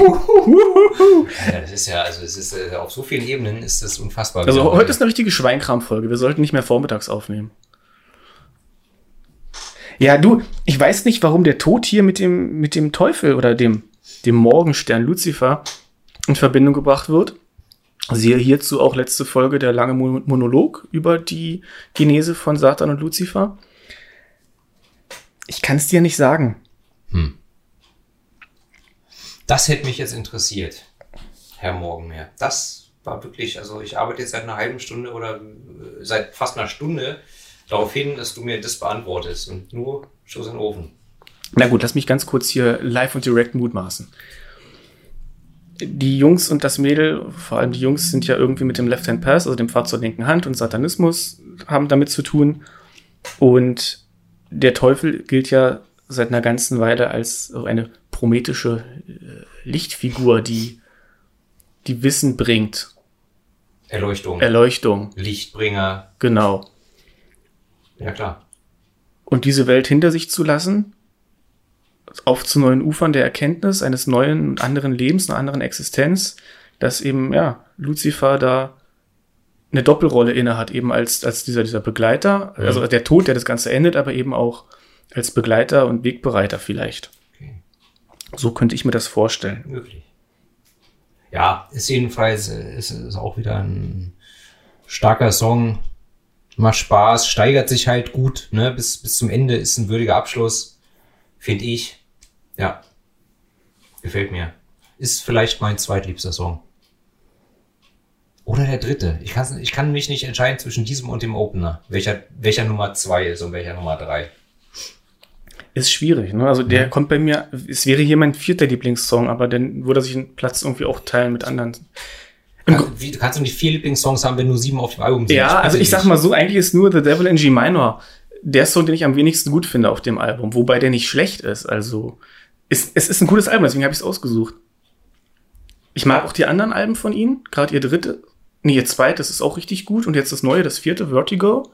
Ja, das ist ja, also es ist äh, auf so vielen Ebenen ist das unfassbar. Also heute ist eine richtige Schweinkram-Folge. Wir sollten nicht mehr vormittags aufnehmen. Ja, du, ich weiß nicht, warum der Tod hier mit dem, mit dem Teufel oder dem, dem Morgenstern Lucifer in Verbindung gebracht wird. Siehe hierzu auch letzte Folge der lange Mo- Monolog über die Genese von Satan und Lucifer. Ich kann es dir nicht sagen. Das hätte mich jetzt interessiert, Herr Morgenmeer. Das war wirklich, also ich arbeite jetzt seit einer halben Stunde oder äh, seit fast einer Stunde darauf hin, dass du mir das beantwortest und nur Schuss in den Ofen. Na gut, lass mich ganz kurz hier live und direkt mutmaßen. Die Jungs und das Mädel, vor allem die Jungs, sind ja irgendwie mit dem Left Hand Pass, also dem Pfad zur linken Hand und Satanismus haben damit zu tun. Und der Teufel gilt ja seit einer ganzen Weile als eine prometische äh, Lichtfigur, die, die Wissen bringt, Erleuchtung, Erleuchtung, Lichtbringer, genau. Ja klar. und diese Welt hinter sich zu lassen, auf zu neuen Ufern der Erkenntnis eines neuen und anderen Lebens, einer anderen Existenz, dass eben, ja, Lucifer da eine Doppelrolle innehat, eben als, als dieser, dieser Begleiter, Mhm. also der Tod, der das Ganze endet, aber eben auch als Begleiter und Wegbereiter vielleicht. Okay. So könnte ich mir das vorstellen. Möglich. Ja, ist jedenfalls, äh, ist, ist auch wieder ein Starker Song, macht Spaß, steigert sich halt gut, ne? Bis, bis zum Ende ist ein würdiger Abschluss, finde ich. Ja. Gefällt mir. Ist vielleicht mein zweitliebster Song. Oder der dritte. Ich, kann, ich kann mich nicht entscheiden zwischen diesem und dem Opener. Welcher, welcher Nummer zwei ist und welcher Nummer drei. Ist schwierig, ne? Also der kommt bei mir, es wäre hier mein vierter Lieblingssong, aber dann würde sich einen Platz irgendwie auch teilen mit anderen. Kann, wie, kannst du nicht vier Lieblingssongs haben, wenn nur sieben auf dem Album sind? Ja, also ich sag mal so, eigentlich ist nur The Devil in G Minor der Song, den ich am wenigsten gut finde auf dem Album, wobei der nicht schlecht ist. Also ist, es ist ein gutes Album, deswegen habe ich es ausgesucht. Ich mag auch die anderen Alben von ihnen, gerade ihr dritte, nee, ihr zweites ist auch richtig gut und jetzt das neue, das vierte, Vertigo.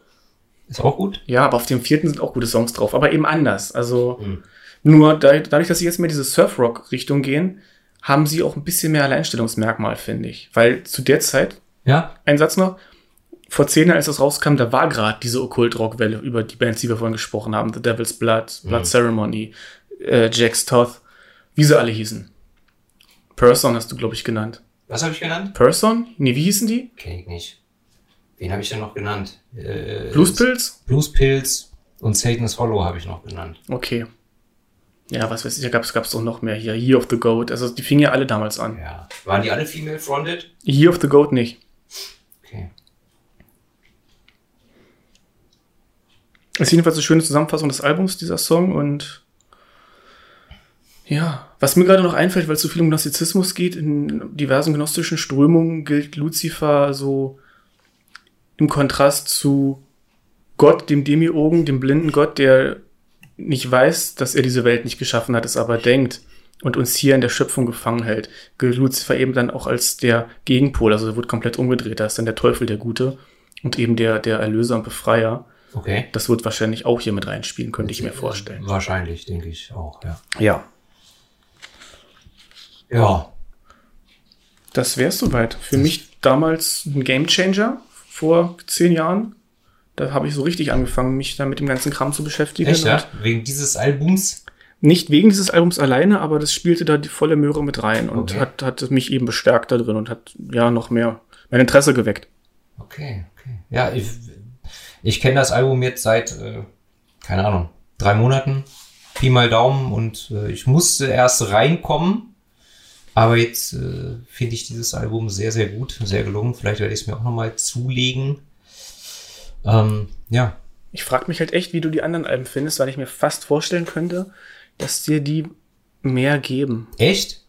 Ist auch gut. Ja, aber auf dem vierten sind auch gute Songs drauf, aber eben anders. Also Hm. nur da, dadurch, dass sie jetzt mehr diese Surf-Rock-Richtung gehen, haben sie auch ein bisschen mehr Alleinstellungsmerkmal, finde ich. Weil zu der Zeit, Ja? ein Satz noch, vor zehn Jahren, als das rauskam, da war gerade diese Okkult-Rock-Welle über die Bands, die wir vorhin gesprochen haben. The Devil's Blood, Blood Ceremony, äh, Jack's Toth, wie sie alle hießen. Person hast du, glaube ich, genannt. Was habe ich genannt? Person? Nee, wie hießen die? Kenn ich nicht. Wen habe ich denn noch genannt? Äh, Blues Pills? Blues Pills und Satan's Hollow habe ich noch genannt. Okay. Ja, was weiß ich, da gab es doch noch mehr hier. Year of the Goat. Also die fingen ja alle damals an. Ja. Waren die alle female fronted? Year of the Goat nicht. Okay. Ist jedenfalls eine schöne Zusammenfassung des Albums, dieser Song. Und ja, was mir gerade noch einfällt, weil es so viel um Gnostizismus geht, in diversen gnostischen Strömungen gilt Luzifer so im Kontrast zu Gott, dem Demiurgen, dem blinden Gott, der nicht weiß, dass er diese Welt nicht geschaffen hat, es aber denkt und uns hier in der Schöpfung gefangen hält. Gilt Luzifer eben dann auch als der Gegenpol, also er wird komplett umgedreht. Da ist dann der Teufel der Gute und eben der, der Erlöser und Befreier. Okay. Das wird wahrscheinlich auch hier mit reinspielen, könnte ich mir vorstellen. Wahrscheinlich, denke ich auch, ja. Ja, Ja. das wäre soweit. Für mich damals ein Gamechanger vor zehn Jahren. Da habe ich so richtig angefangen, mich da mit dem ganzen Kram zu beschäftigen. Echt, ja? Wegen dieses Albums? Nicht wegen dieses Albums alleine, aber das spielte da die volle Möhre mit rein und Okay. hat, hat mich eben bestärkt da drin und hat ja noch mehr mein Interesse geweckt. Okay, okay. Ja, ich, ich kenne das Album jetzt seit, äh, keine Ahnung, drei Monaten. Pi mal Daumen und äh, ich musste erst reinkommen. Aber jetzt äh, finde ich dieses Album sehr, sehr gut, sehr gelungen. Vielleicht werde ich es mir auch nochmal zulegen. Ähm, ja, Ich frage mich halt echt, wie du die anderen Alben findest, weil ich mir fast vorstellen könnte, dass dir die mehr geben. echt?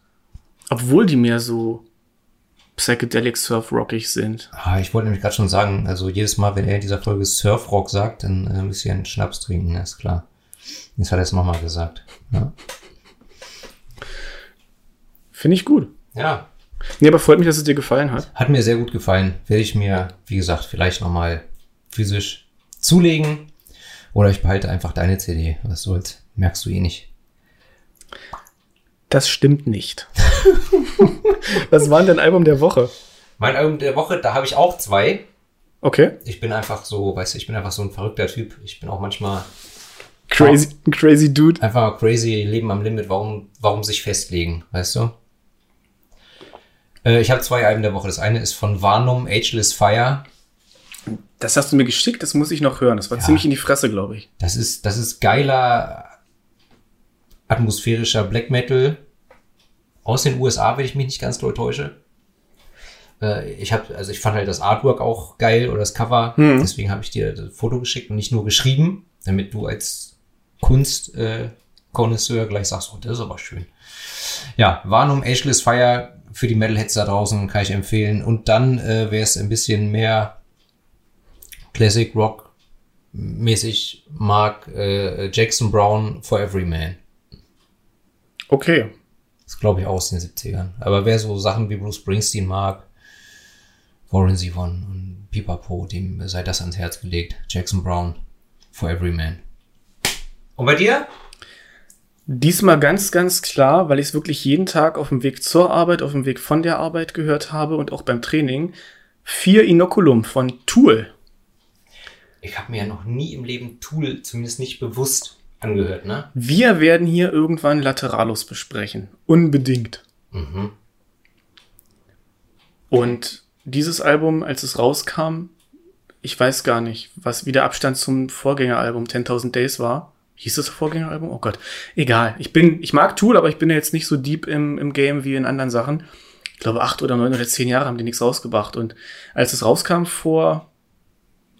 Obwohl die mehr so psychedelic surf rockig sind. Ah, ich wollte nämlich gerade schon sagen, also jedes Mal, wenn er in dieser Folge Surfrock sagt, dann äh, müsst ihr einen Schnaps trinken, ist klar. Jetzt hat er es nochmal gesagt. Ja. Finde ich gut. ja, Nee, aber freut mich, dass es dir gefallen hat. Hat mir sehr gut gefallen. Werde ich mir, wie gesagt, vielleicht nochmal physisch zulegen. Oder ich behalte einfach deine CD. Was soll's? Merkst du eh nicht. Das stimmt nicht. Was war denn dein Album der Woche? Mein Album der Woche, da habe ich auch zwei. Okay. Ich bin einfach so, weißt du, ich bin einfach so ein verrückter Typ. Ich bin auch manchmal Crazy, crazy Dude. einfach crazy, Leben am Limit. Warum, warum sich festlegen, weißt du? Äh, ich habe zwei Alben der Woche. Das eine ist von Varnum, Ageless Fire. Das hast du mir geschickt, das muss ich noch hören. Das war ziemlich in die Fresse, glaube ich. Das ist, das ist geiler atmosphärischer Black Metal aus den USA, wenn ich mich nicht ganz doll täusche. Äh, ich habe, also ich fand halt das Artwork auch geil oder das Cover. Deswegen habe ich dir das Foto geschickt und nicht nur geschrieben, damit du als Kunst äh, gleich sagst, oh, das ist aber schön. Ja, Warnung, Ageless Fire für die Metalheads da draußen kann ich empfehlen. Und dann äh, wäre es ein bisschen mehr Classic Rock mäßig mag äh, Jackson Brown for Every Man. Okay. Das glaube ich auch aus den 70ern. Aber wer so Sachen wie Bruce Springsteen mag, Warren Zevon und Pipapo, dem sei das ans Herz gelegt. Jackson Brown for Every Man. Und bei dir? Diesmal ganz, ganz klar, weil ich es wirklich jeden Tag auf dem Weg zur Arbeit, auf dem Weg von der Arbeit gehört habe und auch beim Training. Vier Inoculum von Tool. Ich habe mir ja noch nie im Leben Tool, zumindest nicht bewusst, angehört, ne? Wir werden hier irgendwann Lateralus besprechen. Unbedingt. Mhm. Und dieses Album, als es rauskam, ich weiß gar nicht, was wie der Abstand zum Vorgängeralbum 10.000 Days war. Hieß das Vorgängeralbum? Oh Gott. Egal. Ich bin, ich mag Tool, aber ich bin ja jetzt nicht so deep im, im Game wie in anderen Sachen. Ich glaube, acht oder neun oder zehn Jahre haben die nichts rausgebracht. Und als es rauskam vor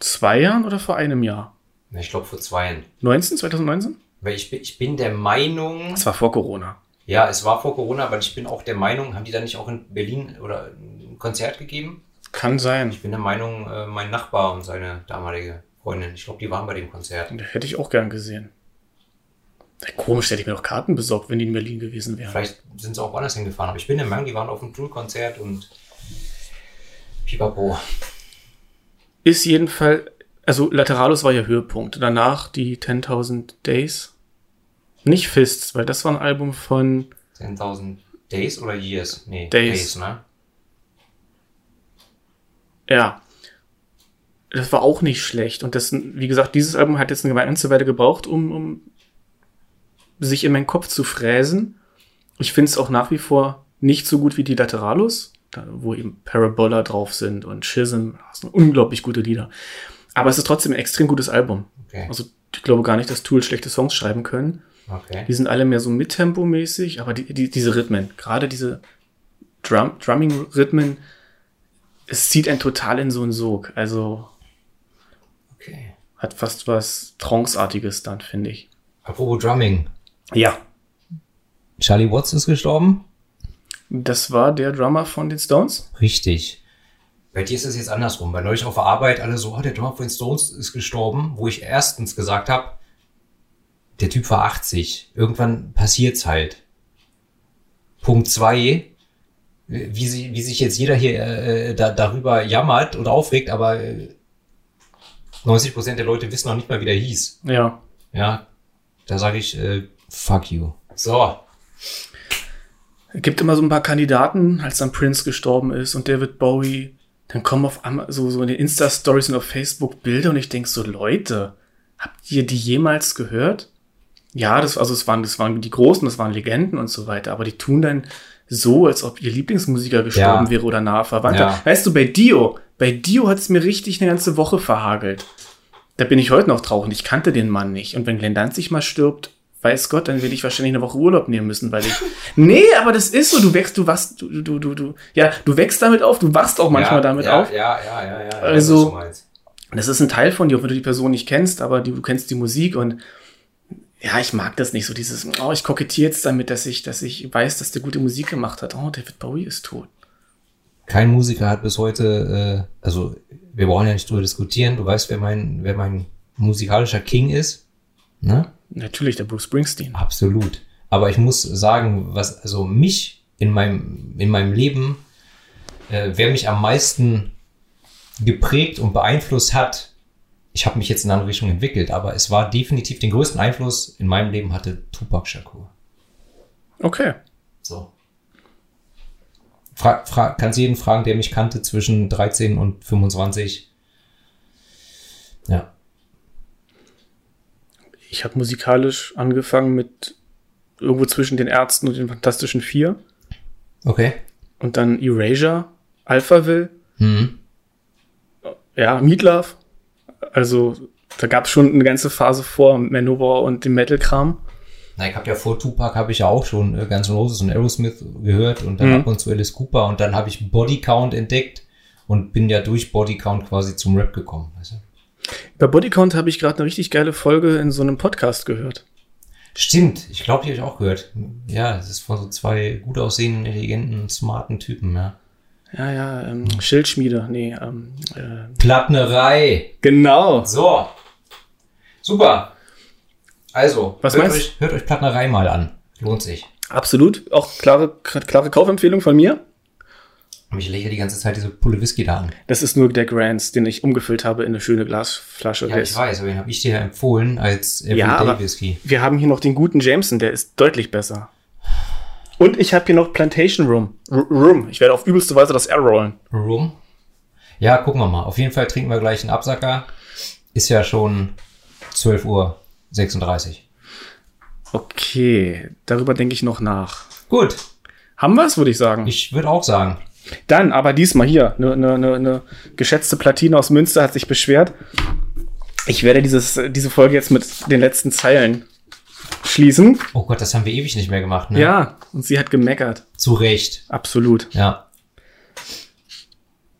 zwei Jahren oder vor einem Jahr? Ich glaube vor zwei Jahren. 19, 2019? Weil ich bin, ich bin der Meinung. Es war vor Corona. Ja, es war vor Corona, aber ich bin auch der Meinung, haben die da nicht auch in Berlin oder ein Konzert gegeben? Kann sein. Ich bin der Meinung, äh, mein Nachbar und seine damalige Freundin, ich glaube, die waren bei dem Konzert. Hätte ich auch gern gesehen. Komisch, hätte ich mir noch Karten besorgt, wenn die in Berlin gewesen wären. Vielleicht sind sie auch woanders hingefahren, aber ich bin der Meinung, die waren auf dem Tool-Konzert und pipapo. Ist jedenfalls, also Lateralus war ja Höhepunkt. Danach die 10.000 Days. Nicht Fists, weil das war ein Album von 10.000 Days oder Years? Nee, Days. Days, ne? Ja. Das war auch nicht schlecht. Und das, wie gesagt, dieses Album hat jetzt eine ganze Weile gebraucht, um, um sich in meinen Kopf zu fräsen. Ich finde es auch nach wie vor nicht so gut wie die Lateralus, wo eben Parabola drauf sind und Schism. Das sind unglaublich gute Lieder. Aber es ist trotzdem ein extrem gutes Album. Okay. Also ich glaube gar nicht, dass Tool schlechte Songs schreiben können. Okay. Die sind alle mehr so mittempomäßig, aber die, die, diese Rhythmen, gerade diese Drum, Drumming-Rhythmen, es zieht einen total in so einen Sog. Also Okay. hat fast was Trance-artiges dann, finde ich. Apropos Drumming. Ja. Charlie Watts ist gestorben? Das war der Drummer von den Stones? Richtig. Bei dir ist es jetzt andersrum. Bei neulich auf der Arbeit alle so, oh, der Drummer von den Stones ist gestorben, wo ich erstens gesagt habe, der Typ war 80. Irgendwann passiert's halt. Punkt zwei, wie, sie, wie sich jetzt jeder hier äh, da, darüber jammert und aufregt, aber äh, 90% der Leute wissen noch nicht mal, wie der hieß. Ja. Ja, da sage ich, äh, fuck you. So, Es gibt immer so ein paar Kandidaten, als dann Prince gestorben ist und David Bowie, dann kommen auf einmal so, so in den Insta-Stories und auf Facebook Bilder und ich denk so, Leute, habt ihr die jemals gehört? Ja, das, also es waren, das waren die Großen, das waren Legenden und so weiter, aber die tun dann so, als ob ihr Lieblingsmusiker gestorben Ja. wäre oder nahe Verwandter. Ja. Weißt du, bei Dio, bei Dio hat's mir richtig eine ganze Woche verhagelt. Da bin ich heute noch traurig. Ich kannte den Mann nicht. Und wenn Glenn Danzig mal stirbt, weiß Gott, dann will ich wahrscheinlich eine Woche Urlaub nehmen müssen, weil ich. nee, aber das ist so. Du wächst, du wachst, du, du, du, du. Ja, du wächst damit auf, du wachst auch manchmal ja, damit ja, auf. Ja, ja, ja, ja. ja Also- du. Das ist ein Teil von dir, auch wenn du die Person nicht kennst, aber die, du kennst die Musik und ja, ich mag das nicht so, dieses, oh, ich kokettiere jetzt damit, dass ich, dass ich weiß, dass der gute Musik gemacht hat. Oh, David Bowie ist tot. kein Musiker hat bis heute, äh, also wir brauchen ja nicht drüber diskutieren, du weißt, wer mein, wer mein musikalischer King ist. Ne? Natürlich, der Bruce Springsteen. Absolut. Aber ich muss sagen, was also mich in meinem, in meinem Leben, äh, wer mich am meisten geprägt und beeinflusst hat, ich habe mich jetzt in eine andere Richtung entwickelt, aber es war definitiv den größten Einfluss in meinem Leben hatte Tupac Shakur. Okay. So. Fra fra kannst jeden fragen, der mich kannte zwischen 13 und 25. Ja. Ich habe musikalisch angefangen mit irgendwo zwischen den Ärzten und den Fantastischen Vier. Okay. Und dann Erasure, Alphaville, Mhm. ja, Meatloaf. Also, da gab es schon eine ganze Phase vor Manowar und dem Metal-Kram. Na, ich habe ja vor Tupac habe ich ja auch schon äh, Guns N' Roses und Aerosmith gehört und dann Mhm. ab und zu Alice Cooper und dann habe ich Body Count entdeckt und bin ja durch Body Count quasi zum Rap gekommen. Weißt du? Bei Bodycount habe ich gerade eine richtig geile Folge in so einem Podcast gehört. Stimmt, ich glaube, die habe ich auch gehört. Ja, es ist von so zwei gut aussehenden, intelligenten, smarten Typen, ja. Ja, ja, ähm, Schildschmiede, nee, ähm, äh, Plattnerei. genau. So. Super. Also, Was hört, meinst euch, hört euch Plattnerei mal an. Lohnt sich. Absolut, auch klare, klare Kaufempfehlung von mir. Und ich lächle die ganze Zeit diese Pulle Whisky da an. Das ist nur der Grants, den ich umgefüllt habe in eine schöne Glasflasche. Ja, ich weiß, aber den habe ich dir ja empfohlen als Everyday Ja, aber Whisky. wir haben hier noch den guten Jameson, der ist deutlich besser. Und ich habe hier noch Plantation Room. R Room. Ich werde auf übelste Weise das R rollen. Rum. Ja, gucken wir mal. Auf jeden Fall trinken wir gleich einen Absacker. Ist ja schon 12 Uhr 36. Okay, darüber denke ich noch nach. Gut, Haben wir es, würde ich sagen. ich würde auch sagen. Dann aber diesmal hier, eine ne, ne, ne geschätzte Platine aus Münster hat sich beschwert. Ich werde dieses, diese Folge jetzt mit den letzten Zeilen schließen. Oh Gott, das haben wir ewig nicht mehr gemacht, ne? Ja, und sie hat gemeckert. Zu Recht. Absolut. Ja.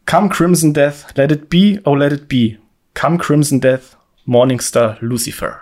Come Crimson Death, let it be, oh let it be. Come Crimson Death, Morningstar Lucifer.